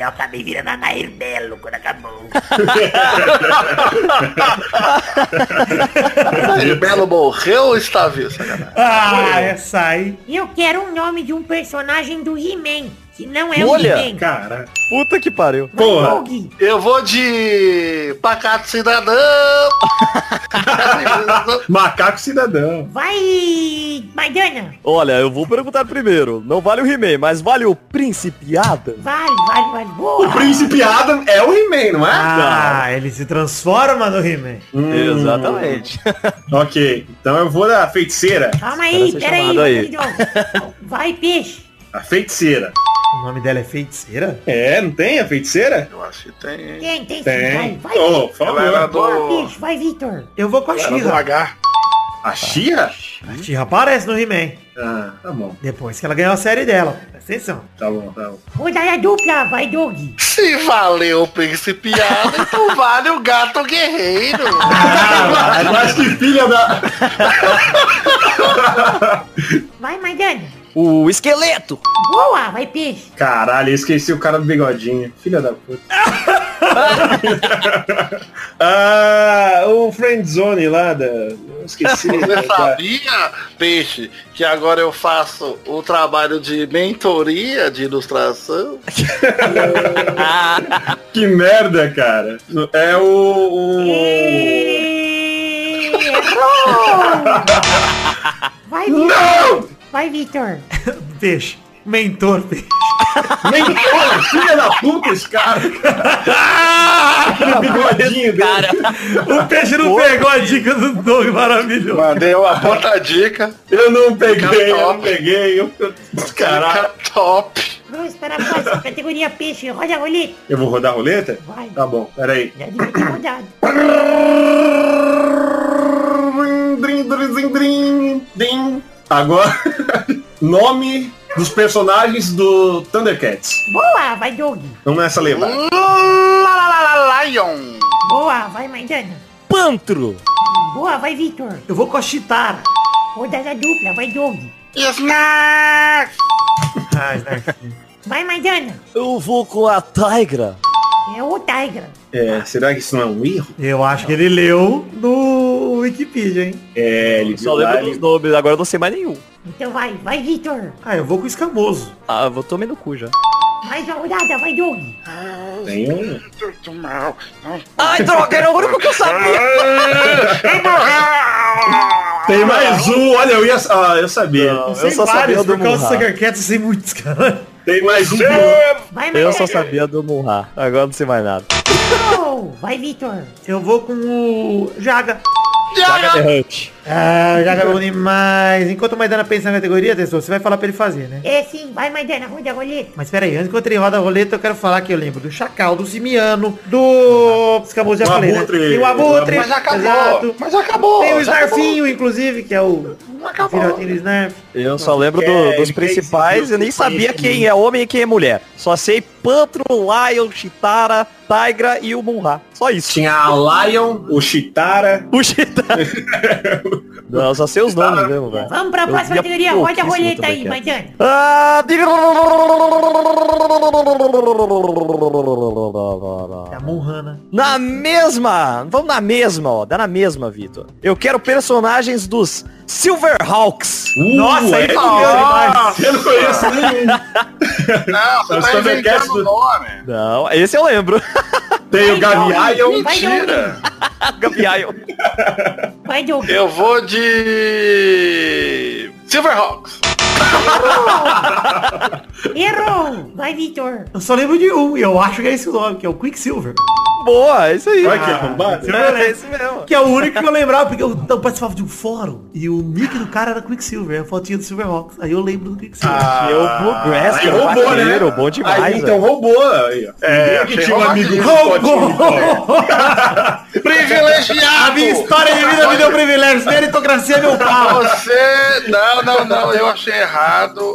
Eu acabei virando a Nair Belo quando acabou. [laughs] Aí, Belo morreu ou está vivo? Ah, essa aí. Eu quero um nome de um personagem do He-Man, que não é o Olha, He-Man. Cara. Puta que pariu. Vai, porra. Eu vou de Pacato Cidadão. [laughs] Macaco cidadão. Vai, Maidana. Olha, eu vou perguntar primeiro. Não vale o He-Man, mas vale o Príncipe Adam? Vale, vale, vale. Boa. O Príncipe Adam é o He-Man, não é? Ah, ele se transforma no He-Man. Hum, Exatamente. [laughs] Ok, então eu vou da feiticeira. Calma aí, ser pera aí. Vai, peixe. A feiticeira. O nome dela é feiticeira? É, não tem a feiticeira? Eu acho que tem. hein? Tem, tem sim. Tem. Vai, vai. Oh, por Ela. Boa, do. peixe. Vai, Victor. Eu vou com a Xirra. A Xia? A Xirra aparece no He-Man. Ah, tá bom, Depois que ela ganhou a série dela. Presta atenção. tá bom, tá bom. Rodada dupla. Vai, Doug. Se valeu o Príncipe Adam, então vale o Gato Guerreiro. [laughs] Ah, acho que filha da. Vai, Maidana. O esqueleto. Boa, vai, peixe. Caralho, eu esqueci o cara do bigodinho. Filha da puta. [laughs] ah, o Friendzone lá da. Eu esqueci. Você [laughs] da- sabia, Peixe, que agora eu faço o trabalho de mentoria de ilustração? [laughs] Que merda, cara. É o. o... Errou! Vai, Victor. Vai, Victor. [laughs] Peixe. Mentor, peixe. [laughs] Mentor, filha da puta esse cara. [laughs] Aquele bigodinho dele. O peixe não pegou a dica do Doug maravilhoso. Mandei uma puta dica. Eu não peguei, eu não peguei. Eu... Caralho. Top. Vamos para a próxima categoria peixe. Roda a roleta. Eu vou rodar a roleta? Vai. Tá bom, peraí. Já devia ter rodado. Drim, drim, drim, drim, drim. Agora, [laughs] nome dos personagens do Thundercats. Boa, vai Doug. Vamos nessa lá, Lion. Boa, vai Maidana. Pantro. Boa, vai Vitor. Eu vou com a Chitara. Rodada dupla, vai Doug. Snarf. Ah, Snarf. Vai Maidana. Eu vou com a Tigra. É o Tigra. É, será que isso não é um erro? Eu acho que ele leu no Wikipedia, hein? É, ele Só lembro dos nomes, agora eu não sei mais nenhum. Então vai, vai Vitor. Ah, eu vou com o Escamoso. Ah, eu vou tomar no cu já. Mais uma rodada, vai Doug. Tem um... Muito mal. Não. Ai, droga, era o único que eu sabia. Tem mais um, olha, eu ia... Ah, eu sabia. Não, eu só vários, sabia do por causa do eu sei muitos, cara. Tem mais um. Vai Eu só sabia do Murra. Agora não sei mais nada. Oh, vai Vitor. Eu vou com o Jaga. Saga The Hunt. Ah, o é bom demais. Enquanto o Maidana pensa na categoria, Testor, você vai falar pra ele fazer, né? É sim, vai Maidana, roda a roleta. Mas peraí, antes enquanto ele roda a roleta, eu quero falar que eu lembro do Chacal, do Simiano, do... Escamoso já Do falei, Abutre. né? Tem o Abutre. Mas já acabou. Exato. Mas já acabou. Tem o já Snarfinho, inclusive, que é o acabou. filhotinho do Snarf. Eu só lembro do- É, dos principais, eu nem sabia quem é homem e quem é mulher. Só sei Pantro, Lion, Chitara, Tigra e o Munra. Só isso. Tinha a Lion, o Chitara. O Chitara. [laughs] Não, só sei os nomes mesmo, velho. Vamos pra próxima categoria, roda a pouquíssimo roleta aí. Maidana. Ah, É a Monrana. Na mesma! Vamos na mesma, ó. Dá na mesma, Vitor. Eu quero personagens dos Silverhawks. Uh, Nossa, aí é fudeu demais. Eu não conheço nenhum. [laughs] Não, você tá inventando do- nome. Não, esse eu lembro. Tem o Gavião. Vai Doug. [laughs] Eu vou de... Silverhawks. Errou. Vai Vitor. Eu só lembro de um, e eu acho que é esse o nome, que é o Quicksilver. Boa, é isso aí. Olha que arrombado. É esse mesmo. Que é o único que eu lembrava, porque eu, eu participava de um fórum, e o nick do cara era Quicksilver, a fotinha do Silverhawks. Aí eu lembro do Quicksilver. E o Bluegrass, Aí que é um roubou, né? bom demais, Aí, então roubou. Aí, ó. É, que tinha um amigo fotinho. [laughs] Privilegiado. A minha história de vida me deu privilégios, meritocracia é meu pau. Você... Não, não, não. Eu achei errado.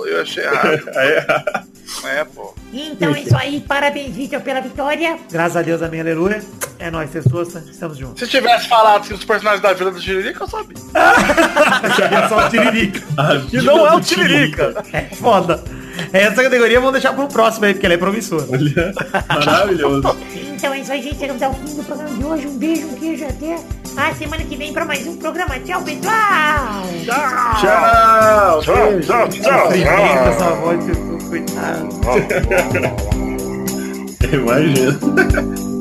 Eu achei errado. [laughs] É, pô. Então é isso aí, parabéns Vitor pela vitória. Graças a Deus, amém, aleluia. É nóis, Testosta, estamos juntos. Se tivesse falado que os personagens da Vila do Tiririca, eu sabia. [laughs] É só o Tiririca. Que não é o Tiririca. É foda. Essa categoria vamos deixar pro próximo aí, porque ela é promissora. Maravilhoso. Então é isso aí, gente. Chegamos ao fim do programa de hoje. Um beijo, um queijo até a semana que vem pra mais um programa. Tchau, pessoal! Tchau. Tchau, tchau, tchau. Sofrimento essa voz, coitado. Imagina.